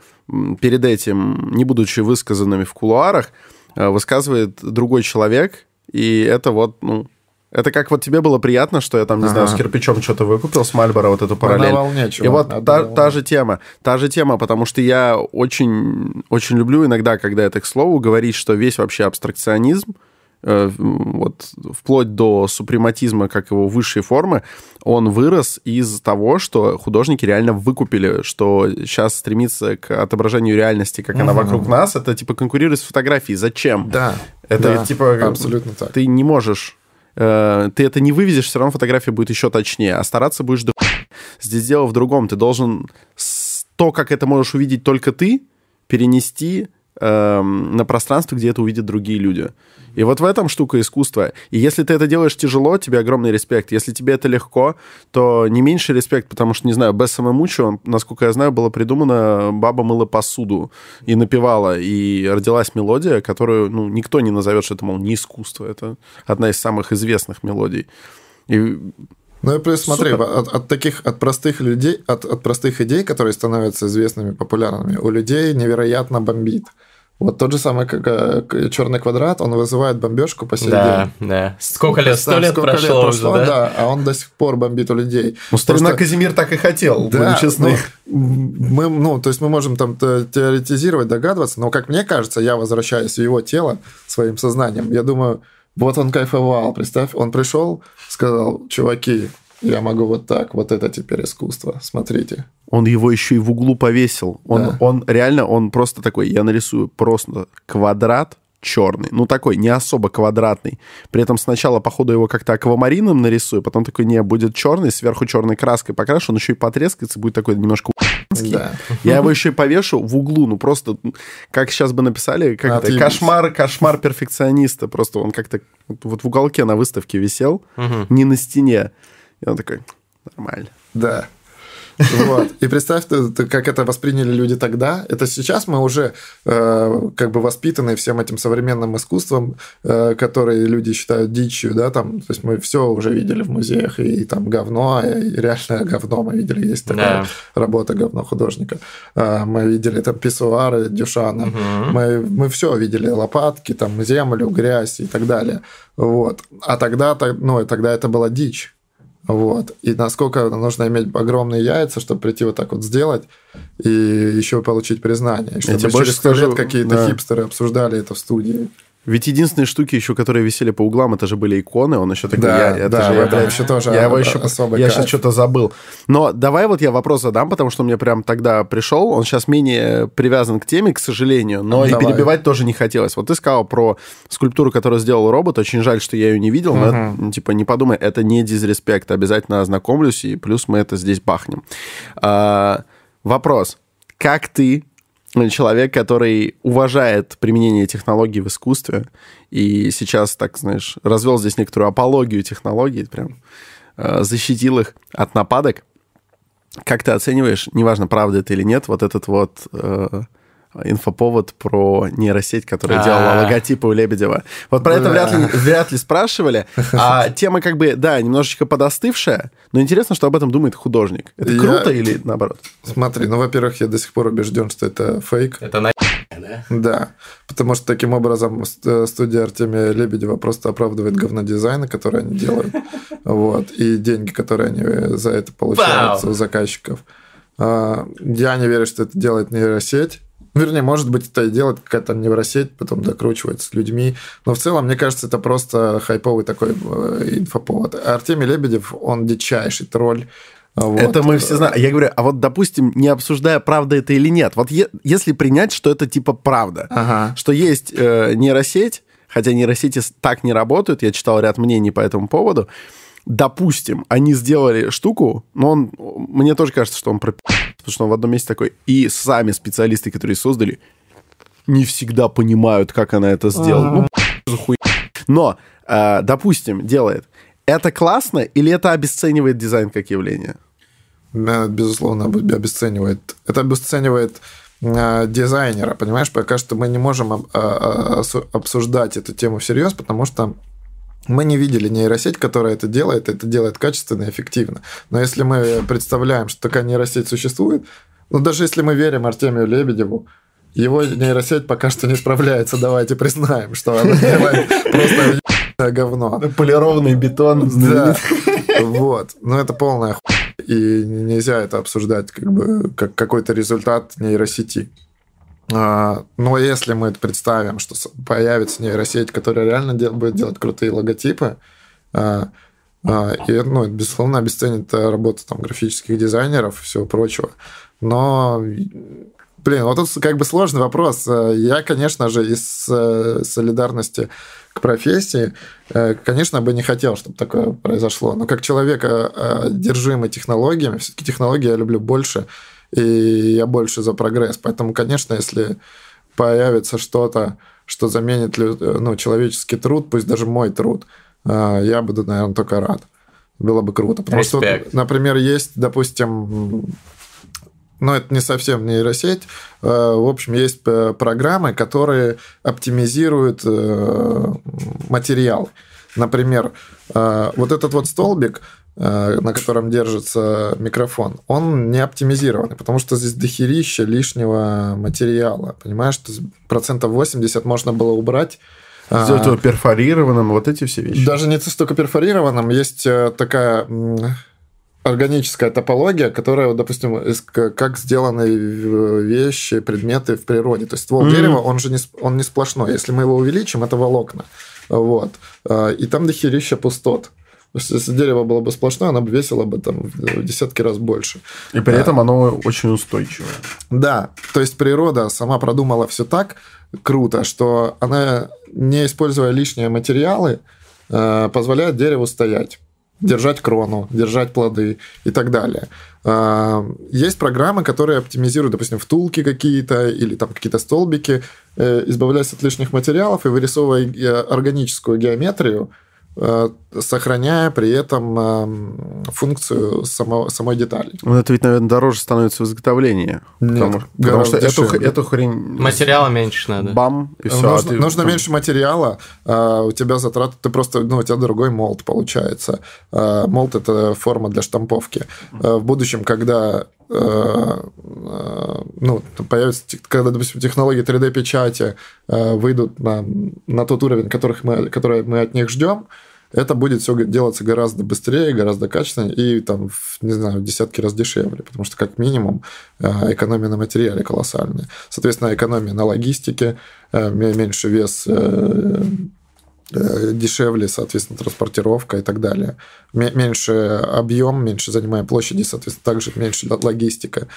перед этим, не будучи высказанными в кулуарах, э, высказывает другой человек, и это вот, ну, это как вот тебе было приятно, что я там, не ага. знаю, с кирпичом что-то выкупил с Мальбора, вот эту параллель. Волне, чувак, и вот та, та же тема, та же тема, потому что я очень, очень люблю иногда, когда это к слову, говорить, что весь вообще абстракционизм, вот вплоть до супрематизма как его высшей формы, он вырос из того, что художники реально выкупили, что сейчас стремится к отображению реальности, как угу. она вокруг нас, это типа конкурирует с фотографией. Зачем?
Да.
Это
да,
типа
абсолютно так.
Ты не можешь э, ты это не вывезешь, все равно фотография будет еще точнее, а стараться будешь до Здесь дело в другом. Ты должен то, как это можешь увидеть только ты, перенести э, на пространство, где это увидят другие люди. И вот в этом штука искусства. И если ты это делаешь тяжело, тебе огромный респект. Если тебе это легко, то не меньше респект, потому что, не знаю, без самомучу, насколько я знаю, было придумано «Баба мыла посуду» и напевала, и родилась мелодия, которую ну, никто не назовет, что это, мол, не искусство. Это одна из самых известных мелодий. И
ну и плюс смотри, от, от таких, от простых людей, от, от простых идей, которые становятся известными, популярными, у людей невероятно бомбит. Вот тот же самый как, э, черный квадрат, он вызывает бомбежку по сей
да, день. Да, Сколько лет? Сто лет сколько прошло, лет прошло
уже, да? да? А он до сих пор бомбит у людей.
Ну, старина Просто... Казимир так и хотел, да, будем честны.
Ну, мы, ну, то есть мы можем там теоретизировать, догадываться, но, как мне кажется, я возвращаюсь в его тело своим сознанием. Я думаю, вот он кайфовал, представь, он пришел, сказал, чуваки, я могу вот так, вот это теперь искусство, смотрите.
Он его еще и в углу повесил. Он, да. он реально, он просто такой, я нарисую просто квадрат черный, ну такой, не особо квадратный. При этом сначала, походу, его как-то аквамарином нарисую, потом такой, не, будет черный, сверху черной краской покрашу, он еще и потрескается, будет такой немножко да. Я его еще и повешу в углу, ну просто, как сейчас бы написали, как это, кошмар, кошмар перфекциониста. Просто он как-то вот в уголке на выставке висел, угу. не на стене. И он такой, нормально.
Да. Вот. И представь, как это восприняли люди тогда. Это сейчас мы уже э, как бы воспитаны всем этим современным искусством, э, которые люди считают дичью, да, там, то есть мы все уже видели в музеях, и, и там говно, и реальное говно мы видели, есть такая да. работа говно художника. Э, мы видели там писсуары Дюшана, угу. мы, мы все видели, лопатки, там, землю, грязь и так далее. Вот. А тогда, ну, тогда это была дичь. Вот. И насколько нужно иметь огромные яйца, чтобы прийти вот так вот сделать и еще получить признание. И чтобы Я через сто лет какие-то да. хипстеры обсуждали это в студии.
Ведь единственные штуки еще, которые висели по углам, это же были иконы. Он еще такой,
да, я, да, же, я, блядь, еще тоже
я его еще, особо Я сейчас что-то забыл. Но давай вот я вопрос задам, потому что мне прям тогда пришел. Он сейчас менее привязан к теме, к сожалению, но давай. и перебивать тоже не хотелось. Вот ты сказал про скульптуру, которую сделал робот. Очень жаль, что я ее не видел, но это, ну, типа не подумай, это не дизреспект. Обязательно ознакомлюсь, и плюс мы это здесь бахнем. А, вопрос. Как ты человек, который уважает применение технологий в искусстве, и сейчас, так знаешь, развел здесь некоторую апологию технологий, прям э, защитил их от нападок. Как ты оцениваешь, неважно, правда это или нет, вот этот вот э, инфоповод про нейросеть, которая А-а-а. делала логотипы у Лебедева. Вот про это вряд ли, вряд ли спрашивали. А тема как бы, да, немножечко подостывшая, но интересно, что об этом думает художник. Это я... круто или наоборот?
Смотри, ну, во-первых, я до сих пор убежден, что это фейк.
Это на
да? Да, потому что таким образом э, студия Артемия Лебедева просто оправдывает говнодизайны, которые они делают, вот, и деньги, которые они за это получают у заказчиков. А, я не верю, что это делает нейросеть, Вернее, может быть, это и делает какая-то невросеть, потом докручивается с людьми. Но в целом, мне кажется, это просто хайповый такой э, инфоповод. Артемий Лебедев, он дичайший тролль.
Вот. Это мы все знаем. Я говорю, а вот, допустим, не обсуждая, правда это или нет, вот е- если принять, что это типа правда, ага. что есть э, нейросеть, хотя нейросети так не работают, я читал ряд мнений по этому поводу, допустим, они сделали штуку, но он, мне тоже кажется, что он пропи***, потому что он в одном месте такой, и сами специалисты, которые создали, не всегда понимают, как она это сделала. Ну, хуй. Но, э, допустим, делает. Это классно или это обесценивает дизайн как явление?
Безусловно, обесценивает. Это обесценивает э, дизайнера, понимаешь? Пока что мы не можем э, обсуждать эту тему всерьез, потому что мы не видели нейросеть, которая это делает, это делает качественно и эффективно. Но если мы представляем, что такая нейросеть существует, ну даже если мы верим Артемию Лебедеву, его нейросеть пока что не справляется, давайте признаем, что она делает просто говно.
Полированный бетон.
Да. Вот. Но это полная хуйня. И нельзя это обсуждать как бы как какой-то результат нейросети. А, но если мы представим, что появится нейросеть, которая реально будет делать крутые логотипы, а, а, и, ну, безусловно, обесценит работу там, графических дизайнеров и всего прочего. Но, блин, вот тут как бы сложный вопрос. Я, конечно же, из э, солидарности к профессии, э, конечно, бы не хотел, чтобы такое произошло. Но как человек, э, одержимый технологиями, все-таки технологии я люблю больше, и я больше за прогресс. Поэтому, конечно, если появится что-то, что заменит ну, человеческий труд, пусть даже мой труд, э, я буду, наверное, только рад. Было бы круто. Потому Respect. что, например, есть, допустим, ну, это не совсем нейросеть. Э, в общем, есть э, программы, которые оптимизируют материал. Например, вот этот вот столбик, на котором держится микрофон, он не оптимизированный, потому что здесь дохерища лишнего материала. Понимаешь, что процентов 80 можно было убрать.
Сделать его перфорированным, вот эти все вещи.
Даже не столько перфорированным, есть э, такая органическая топология, которая, допустим, как сделаны вещи, предметы в природе. То есть ствол mm-hmm. дерева, он же не, он не сплошной. Если мы его увеличим, это волокна. Вот. Э, и там дохерища пустот. Потому что если дерево было бы сплошное, оно бы весило бы там в десятки раз больше.
И при этом оно очень устойчивое.
Да, то есть природа сама продумала все так круто, что она, не используя лишние материалы, э, позволяет дереву стоять держать крону, держать плоды и так далее. Э, есть программы, которые оптимизируют, допустим, втулки какие-то или там какие-то столбики, э, избавляясь от лишних материалов и вырисовывая органическую геометрию, Э, сохраняя при этом э, функцию само, самой детали.
Ну, это ведь, наверное, дороже становится в изготовлении.
Нет,
потому, потому что эту, эту хрень...
Материала меньше надо.
Бам, и все.
Нужно, а ты, нужно меньше материала, а у тебя затраты, ты просто, ну, у тебя другой молд получается. А, молд – это форма для штамповки. А, в будущем, когда ну, появится, когда, допустим, технологии 3D-печати выйдут на, на тот уровень, которых мы, который мы от них ждем, это будет все делаться гораздо быстрее, гораздо качественнее и там, не знаю, в десятки раз дешевле, потому что как минимум э, экономия на материале колоссальная. Соответственно, экономия на логистике, э, меньше вес э, дешевле, соответственно, транспортировка и так далее. Меньше объем, меньше занимая площади, соответственно, также меньше логистика.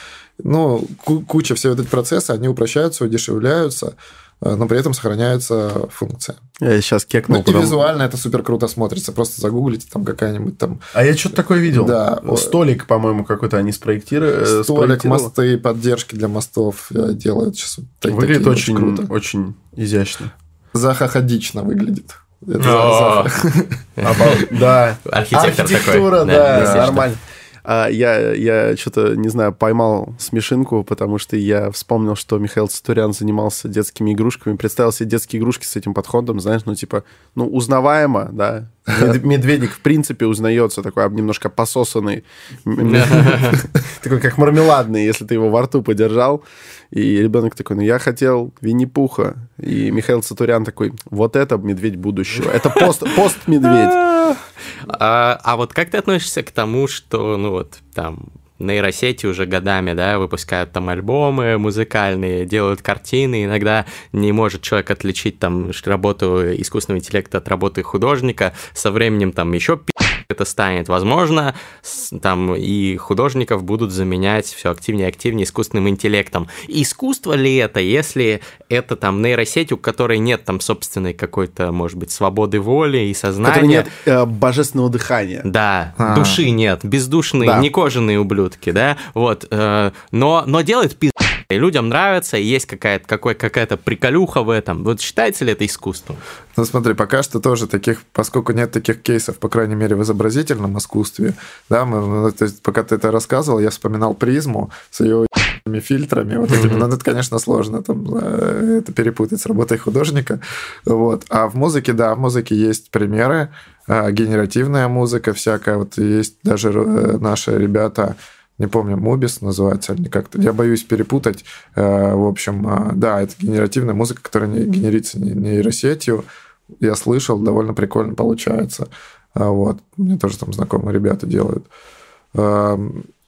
Ну, куча все вот эти процессы, они упрощаются, удешевляются, но при этом сохраняется функция.
Я сейчас кекнул.
Ну, и визуально это супер круто смотрится. Просто загуглите там какая-нибудь там...
А я что-то такое видел. Да. Столик, по-моему, какой-то они спроектировали.
Э, Столик, мосты, поддержки для мостов э, делают сейчас.
Выглядит очень, очень круто. Очень изящно.
Захоходично выглядит.
Это Да.
Архитектор
Архитектура, да, нормально. А я, я что-то, не знаю, поймал смешинку, потому что я вспомнил, что Михаил Цатурян занимался детскими игрушками, представил себе детские игрушки с этим подходом, знаешь, ну, типа, ну, узнаваемо, да, Медведик, в принципе, узнается такой немножко пососанный. Такой, как мармеладный, если ты его во рту подержал. И ребенок такой, ну, я хотел Винни-Пуха. И Михаил Цатурян такой, вот это медведь будущего. Это пост, пост-медведь.
А, а вот как ты относишься к тому, что, ну, вот, там, нейросети уже годами, да, выпускают там альбомы музыкальные, делают картины, иногда не может человек отличить там работу искусственного интеллекта от работы художника, со временем там еще это станет. Возможно, там и художников будут заменять все активнее и активнее искусственным интеллектом. Искусство ли это, если это там нейросеть, у которой нет там собственной какой-то, может быть, свободы воли и сознания. Которой нет
э, божественного дыхания.
Да, А-а-а. души нет, бездушные, да. не кожаные ублюдки, да, вот. Э, но, но делает пиздец и людям нравится, и есть какая-то какой, какая-то приколюха в этом. Вот считается ли это искусством?
Ну смотри, пока что тоже таких, поскольку нет таких кейсов, по крайней мере, в изобразительном искусстве, да, мы, ну, то есть, пока ты это рассказывал, я вспоминал призму с ее фильтрами, вот этими, ну, это, конечно, сложно там э, это перепутать с работой художника, вот. А в музыке, да, в музыке есть примеры, э, генеративная музыка всякая, вот есть даже э, наши ребята, не помню, Мобис называется, или как-то, я боюсь перепутать. В общем, да, это генеративная музыка, которая не генерится нейросетью. Я слышал, довольно прикольно получается. Вот. Мне тоже там знакомые ребята делают.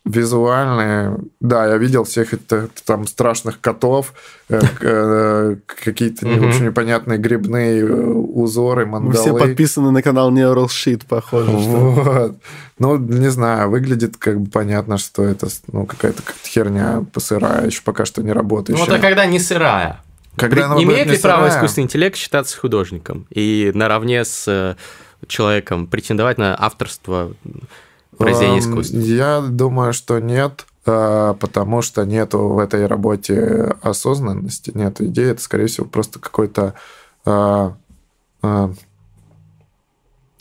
Визуальные, да, я видел всех этих там страшных котов, э, э, какие-то, в общем, непонятные грибные э, узоры, мандалы.
Все подписаны на канал Neural Sheet, похоже. Вот.
Ну, не знаю, выглядит как бы понятно, что это ну, какая-то херня сырая, еще пока что не работающая.
Ну, это когда не сырая. Когда При... Имеет ли право искусственный интеллект считаться художником и наравне с человеком претендовать на авторство произведение искусства?
Я думаю, что нет, а, потому что нету в этой работе осознанности, нет идеи. Это, скорее всего, просто какой-то а, а,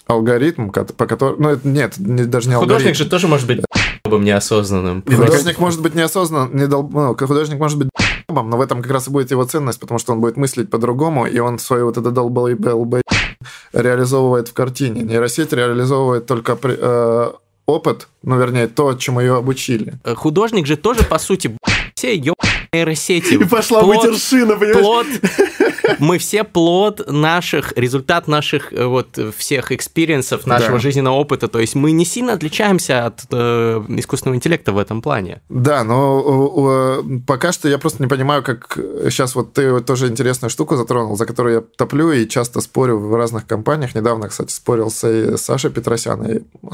алгоритм, по которому... Ну, нет, даже не
алгоритм. Художник же тоже может быть бы неосознанным.
Художник может быть неосознанным, не дол... ну, художник может быть но в этом как раз и будет его ценность, потому что он будет мыслить по-другому, и он свою вот это долбой реализовывает в картине. Нейросеть реализовывает только э, опыт, ну, вернее, то, чему ее обучили.
Э, художник же тоже, по сути, все мы нейросети.
И пошла плод, матершина, понимаешь?
Плод, мы все плод наших, результат наших э, вот всех experience ов, нашего да. жизненного опыта. То есть мы не сильно отличаемся от э, искусственного интеллекта в этом плане.
Да, но э, пока что я просто не понимаю, как сейчас вот ты тоже интересную штуку затронул, за которую я топлю и часто спорю в разных компаниях. Недавно, кстати, спорил с Сашей Петросяном.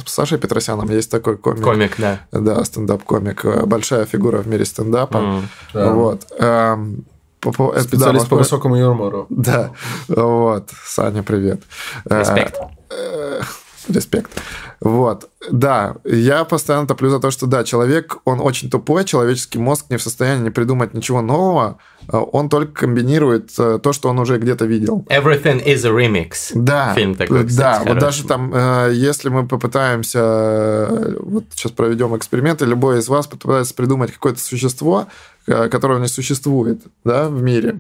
С Сашей Петросяном есть такой комик.
Комик, да.
Да, стендап-комик. Большая фигура в мире стендапа. Mm, да. Вот. Эм,
Специалист по высокому юмору.
Да, вот. Саня, привет.
Респект.
Э, респект. Вот, да, я постоянно топлю за то, что да, человек, он очень тупой, человеческий мозг не в состоянии придумать ничего нового, а он только комбинирует э, то, что он уже где-то видел.
Everything is a remix.
Да, Фильм такой, кстати, да, хороший. вот даже там, э, если мы попытаемся, вот сейчас проведем эксперимент, и любой из вас попытается придумать какое-то существо, которого не существует, да, в мире,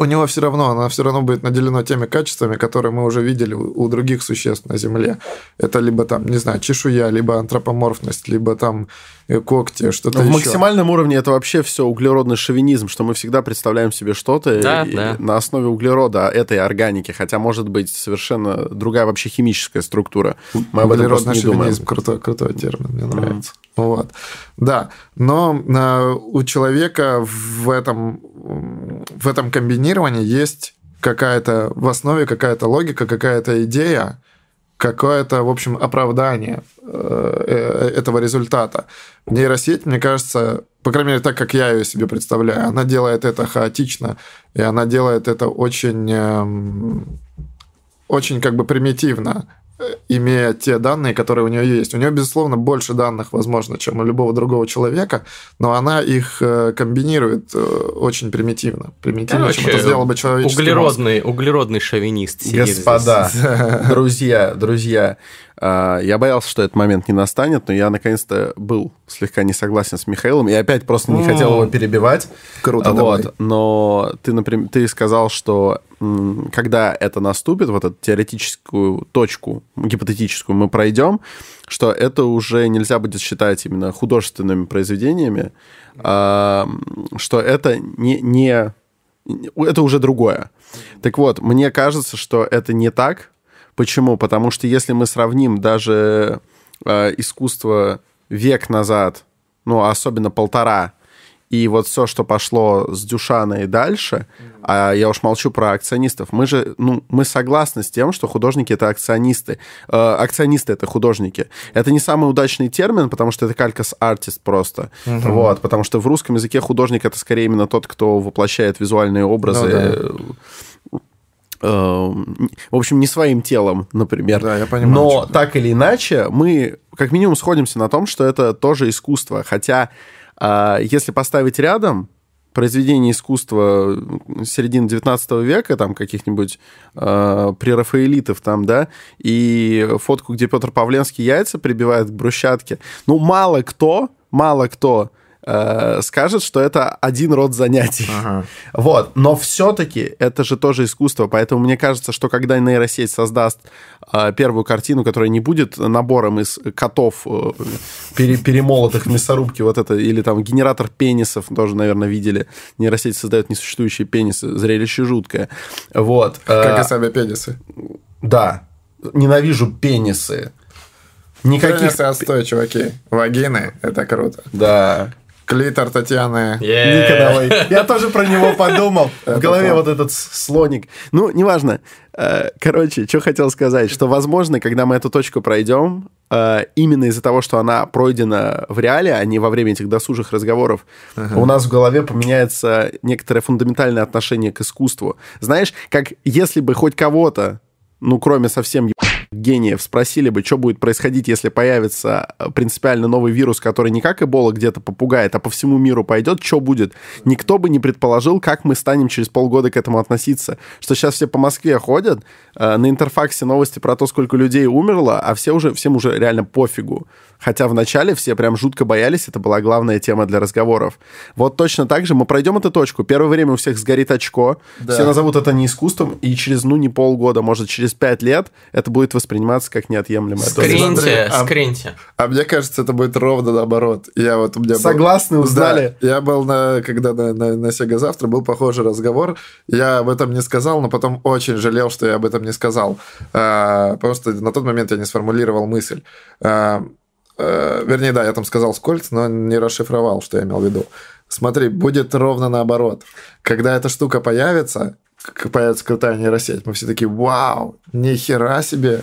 у него все равно, оно все равно будет наделено теми качествами, которые мы уже видели у других существ на Земле. Это либо там, не знаю, чешуя, либо антропоморфность, либо там э, когти, что-то
В еще. максимальном уровне это вообще все углеродный шовинизм, что мы всегда представляем себе что-то
да, да.
на основе углерода, этой органики, хотя может быть совершенно другая вообще химическая структура.
Мы об этом просто не думаем. Крутой, крутой термин, мне нравится. Mm-hmm. Вот. Да, но э, у человека в этом, в этом комбинировании есть какая-то в основе какая-то логика, какая-то идея, какое-то, в общем, оправдание э, э, этого результата. Нейросеть, мне кажется, по крайней мере, так, как я ее себе представляю, она делает это хаотично, и она делает это очень, эм, очень как бы примитивно имея те данные, которые у нее есть. У нее, безусловно, больше данных, возможно, чем у любого другого человека, но она их э, комбинирует э, очень примитивно. Примитивно, Короче, чем это сделал бы человеческий
углеродный,
мозг.
углеродный шовинист.
Господа, друзья, друзья, а, я боялся, что этот момент не настанет, но я наконец-то был слегка не согласен с Михаилом. И опять просто не хотел его перебивать.
Круто,
вот. Давай. Но ты, например, ты сказал, что когда это наступит, вот эту теоретическую точку, гипотетическую мы пройдем, что это уже нельзя будет считать именно художественными произведениями, а, что это не, не... Это уже другое. Так вот, мне кажется, что это не так, Почему? Потому что если мы сравним даже э, искусство век назад, ну, особенно полтора, и вот все, что пошло с Дюшана и дальше, а я уж молчу про акционистов, мы же, ну, мы согласны с тем, что художники это акционисты. Э, акционисты это художники. Это не самый удачный термин, потому что это калька с артист просто. Угу. Вот, потому что в русском языке художник это скорее именно тот, кто воплощает визуальные образы. Ну, да в общем, не своим телом, например.
Да, я понимаю.
Но так или иначе, мы как минимум сходимся на том, что это тоже искусство. Хотя, а, если поставить рядом произведений искусства середины 19 века, там каких-нибудь э, прерафаэлитов там, да, и фотку, где Петр Павленский яйца прибивает к брусчатке. Ну, мало кто, мало кто э, скажет, что это один род занятий. Ага. Вот. Но все-таки это же тоже искусство. Поэтому мне кажется, что когда нейросеть создаст э, первую картину, которая не будет набором из котов, э, пере, перемолотых в мясорубке, вот это, или там генератор пенисов, тоже, наверное, видели. Нейросеть создает несуществующие пенисы. Зрелище жуткое. Вот.
Как и сами пенисы.
Да. Ненавижу пенисы.
Никаких... Пенисы отстой, чуваки. Вагины — это круто.
Да.
Клитор Татьяны.
Yeah. Ника, давай. Я тоже про него подумал. В голове вот этот слоник. Ну, неважно. Э, короче, что хотел сказать, что, возможно, когда мы эту точку пройдем, э, именно из-за того, что она пройдена в реале, а не во время этих досужих разговоров, uh-huh. у нас в голове поменяется некоторое фундаментальное отношение к искусству. Знаешь, как если бы хоть кого-то, ну, кроме совсем гениев спросили бы, что будет происходить, если появится э, принципиально новый вирус, который не как Эбола где-то попугает, а по всему миру пойдет, что будет? Никто бы не предположил, как мы станем через полгода к этому относиться. Что сейчас все по Москве ходят, э, на интерфаксе новости про то, сколько людей умерло, а все уже, всем уже реально пофигу. Хотя вначале все прям жутко боялись, это была главная тема для разговоров. Вот точно так же мы пройдем эту точку. Первое время у всех сгорит очко, да. все назовут это не искусством, и через, ну, не полгода, может, через пять лет это будет восприниматься как неотъемлемое.
Скриньте, а, скриньте.
А мне кажется, это будет ровно наоборот. Я вот у меня
Согласны, был, узнали?
Да, я был, на, когда на, на, на Сега завтра, был похожий разговор. Я об этом не сказал, но потом очень жалел, что я об этом не сказал. А, просто на тот момент я не сформулировал мысль. А, Э, вернее, да, я там сказал сколько, но не расшифровал, что я имел в виду. Смотри, будет ровно наоборот. Когда эта штука появится, появится крутая нейросеть, мы все такие, вау, ни хера себе,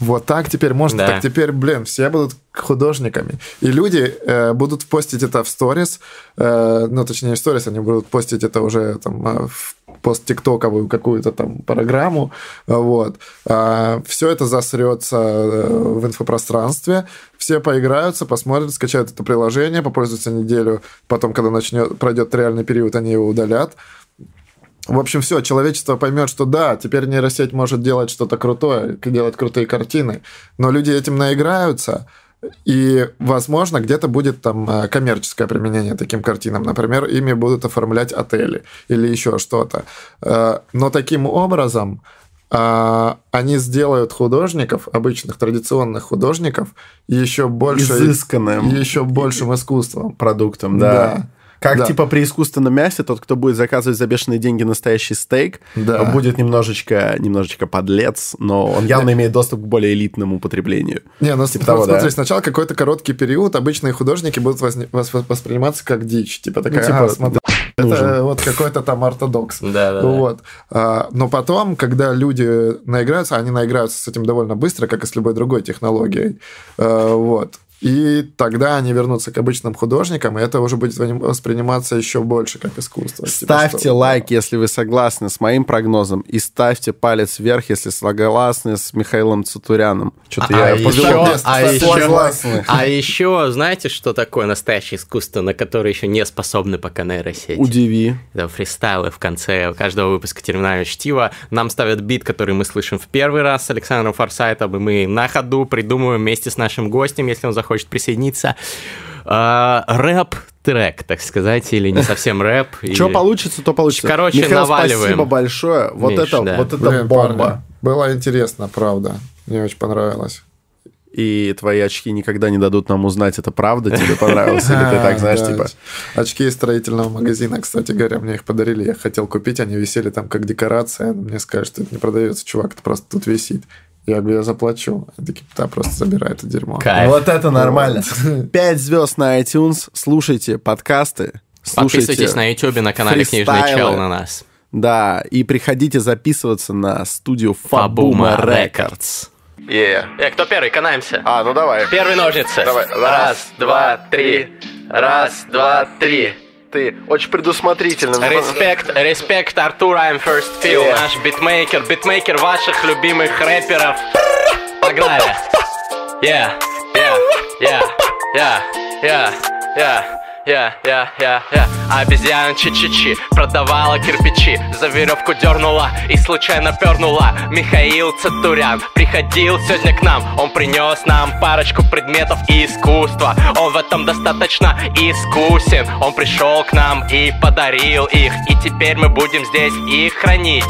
вот так теперь можно, да. так теперь, блин, все будут художниками. И люди э, будут постить это в сторис, э, ну, точнее, в сторис, они будут постить это уже там э, в пост-тиктоковую какую-то там программу, вот. А, все это засрется э, в инфопространстве, все поиграются, посмотрят, скачают это приложение, попользуются неделю, потом, когда начнет, пройдет реальный период, они его удалят. В общем, все, человечество поймет, что да, теперь нейросеть может делать что-то крутое, делать крутые картины, но люди этим наиграются, и, возможно, где-то будет там э, коммерческое применение таким картинам. Например, ими будут оформлять отели или еще что-то. Э, но таким образом э, они сделают художников, обычных традиционных художников, еще больше...
Изысканным.
Еще большим искусством.
Продуктом, да. да. Как да. типа при искусственном мясе, тот, кто будет заказывать за бешеные деньги настоящий стейк, да. будет немножечко, немножечко подлец, но он явно имеет доступ к более элитному употреблению.
Не, ну типа того, смотри, да? сначала какой-то короткий период обычные художники будут возне... восприниматься как дичь. Типа такая, ну, типа, а, смотри, это нужен. вот какой-то там ортодокс.
Да, да.
Вот. А, но потом, когда люди наиграются, они наиграются с этим довольно быстро, как и с любой другой технологией. А, вот. И тогда они вернутся к обычным художникам, и это уже будет восприниматься еще больше как искусство.
Типа, ставьте типа, лайк, если вы согласны с моим прогнозом, и ставьте палец вверх, если согласны с Михаилом Цутуряном.
Что-то а, я еще, а, еще, а еще, знаете, что такое настоящее искусство, на которое еще не способны пока нейросети?
Удиви.
Это фристайлы в конце каждого выпуска терминального чтива. Нам ставят бит, который мы слышим в первый раз с Александром Форсайтом, и мы на ходу придумываем вместе с нашим гостем, если он захочет хочет присоединиться. А, рэп трек, так сказать, или не совсем рэп.
Что получится, то получится.
Короче,
Михаил,
наваливаем.
спасибо большое. Вот Миш, это, да. вот это Блин, бомба. Парни,
было интересно, правда. Мне очень понравилось.
И твои очки никогда не дадут нам узнать, это правда тебе понравилось, или ты так знаешь, типа...
Очки из строительного магазина, кстати говоря, мне их подарили, я хотел купить, они висели там как декорация, мне сказали, что это не продается, чувак, это просто тут висит. Я говорю, я заплачу. Они такие, да, просто забирай это дерьмо.
Кайф. Вот это нормально. Пять звезд на iTunes. Слушайте подкасты.
Слушайте Подписывайтесь на YouTube, на канале Книжный Чел на нас.
Да, и приходите записываться на студию Фабума Records.
Yeah. Э, кто первый? Канаемся.
А, ну давай.
Первый ножницы.
Давай.
Раз, два, три. Раз, два, три
ты очень предусмотрительный.
Респект, респект Артур, I'm First Feel, yeah. наш битмейкер, битмейкер ваших любимых рэперов. Погнали. Yeah, yeah, yeah, yeah, yeah, yeah. Я, я, я, я Обезьяна чи-чи-чи Продавала кирпичи За веревку дернула и случайно пернула. Михаил Цатурян Приходил сегодня к нам. Он принес нам парочку предметов искусства. Он в этом достаточно искусен. Он пришел к нам и подарил их. И теперь мы будем здесь их хранить.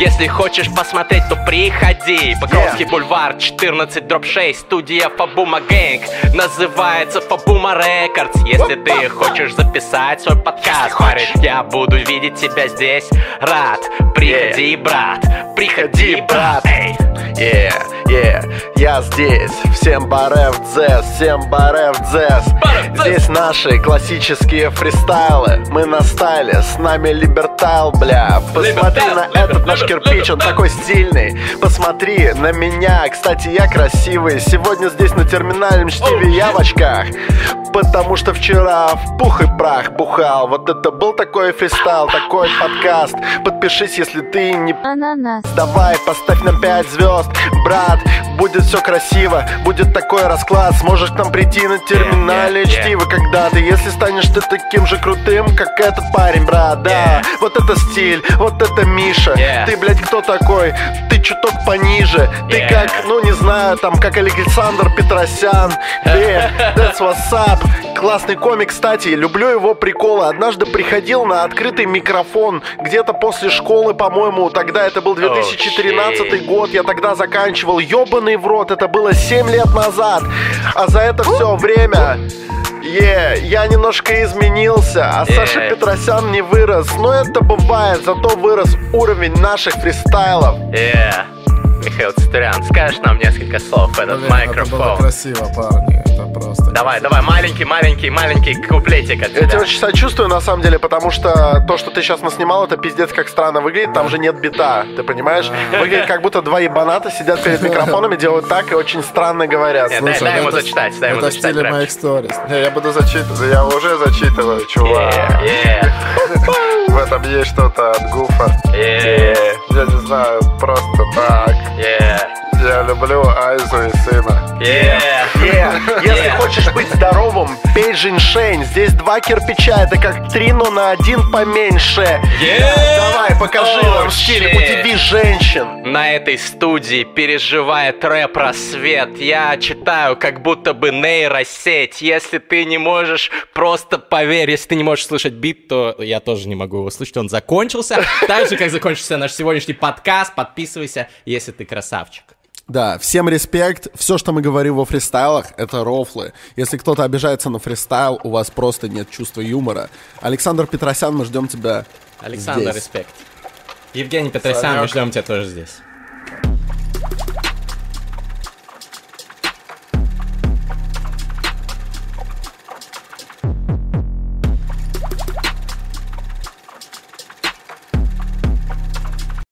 Если хочешь посмотреть, то приходи. Покровский бульвар 14 дробь 6 Студия Фабума Gang Называется Фабума Records. Если ты хочешь записать свой подкаст? Парень, я буду видеть тебя здесь. Рад, приходи, брат. Приходи, брат Эй,
yeah, yeah, я здесь. Всем բարև ձեզ, всем բարև ձեզ. Здесь наши классические фристайлы. Мы на стайле, с нами либертайл, бля. Посмотри на этот наш кирпич, он такой стильный. Посмотри на меня, кстати, я красивый. Сегодня здесь на терминальном чтиве я в очках Потому что вчера в пух и прах бухал. Вот это был такой фристайл, такой подкаст. Подпишись, если ты не... Ананас. Давай, поставь нам 5 звезд Брат, будет все красиво Будет такой расклад. Сможешь к нам прийти на терминале yeah, чтиво Когда-то, если станешь ты таким же крутым Как этот парень, брат, да. Вот это стиль, вот это Миша. Ты, блядь, кто такой? Ты чуток пониже. Ты как, ну не знаю, там, как Александр Петросян. Yeah, that's what's up Классный комик, кстати, люблю его приколы Однажды приходил на открытый микрофон Где-то после школы, по-моему Тогда это был 2013 oh, год Я тогда заканчивал Ёбаный в рот, это было 7 лет назад А за это все время yeah, я немножко изменился, а yeah. Саша Петросян не вырос. Но это бывает, зато вырос уровень наших фристайлов.
Yeah. Михаил Цитурян, скажешь нам несколько слов в этот Блин, микрофон? Это
было красиво, парни, это просто...
Давай, давай, маленький, маленький, маленький куплетик от тебя.
Я тебя очень сочувствую, на самом деле, потому что то, что ты сейчас наснимал, это пиздец как странно выглядит, там же нет бита, ты понимаешь? Выглядит как будто два ебаната сидят перед микрофонами, делают так и очень странно говорят.
Нет, Слушай, дай, дай ему это, зачитать, дай ему
это
зачитать.
Это моих сторис. Не, я буду зачитывать, я уже зачитываю, чувак.
Yeah, yeah.
В этом есть что-то от Гуфа.
Yeah.
Я не знаю, просто так.
Yeah.
Я люблю Айзу и сына.
Yeah.
Yeah. Если хочешь быть здоровым, пей женьшень. Здесь два кирпича, это как три, но на один поменьше.
Yeah.
Давай, покажи oh, нам стиль, удиви женщин.
На этой студии переживает рэп-рассвет. Я читаю, как будто бы нейросеть. Если ты не можешь, просто поверь. Если ты не можешь слышать бит, то я тоже не могу его слышать. Он закончился. Так же, как закончился наш сегодняшний подкаст. Подписывайся, если ты красавчик.
Да, всем респект. Все, что мы говорим во фристайлах, это рофлы. Если кто-то обижается на фристайл, у вас просто нет чувства юмора. Александр Петросян, мы ждем тебя.
Александр,
здесь.
респект. Евгений Петросян, Санек. мы ждем тебя тоже здесь.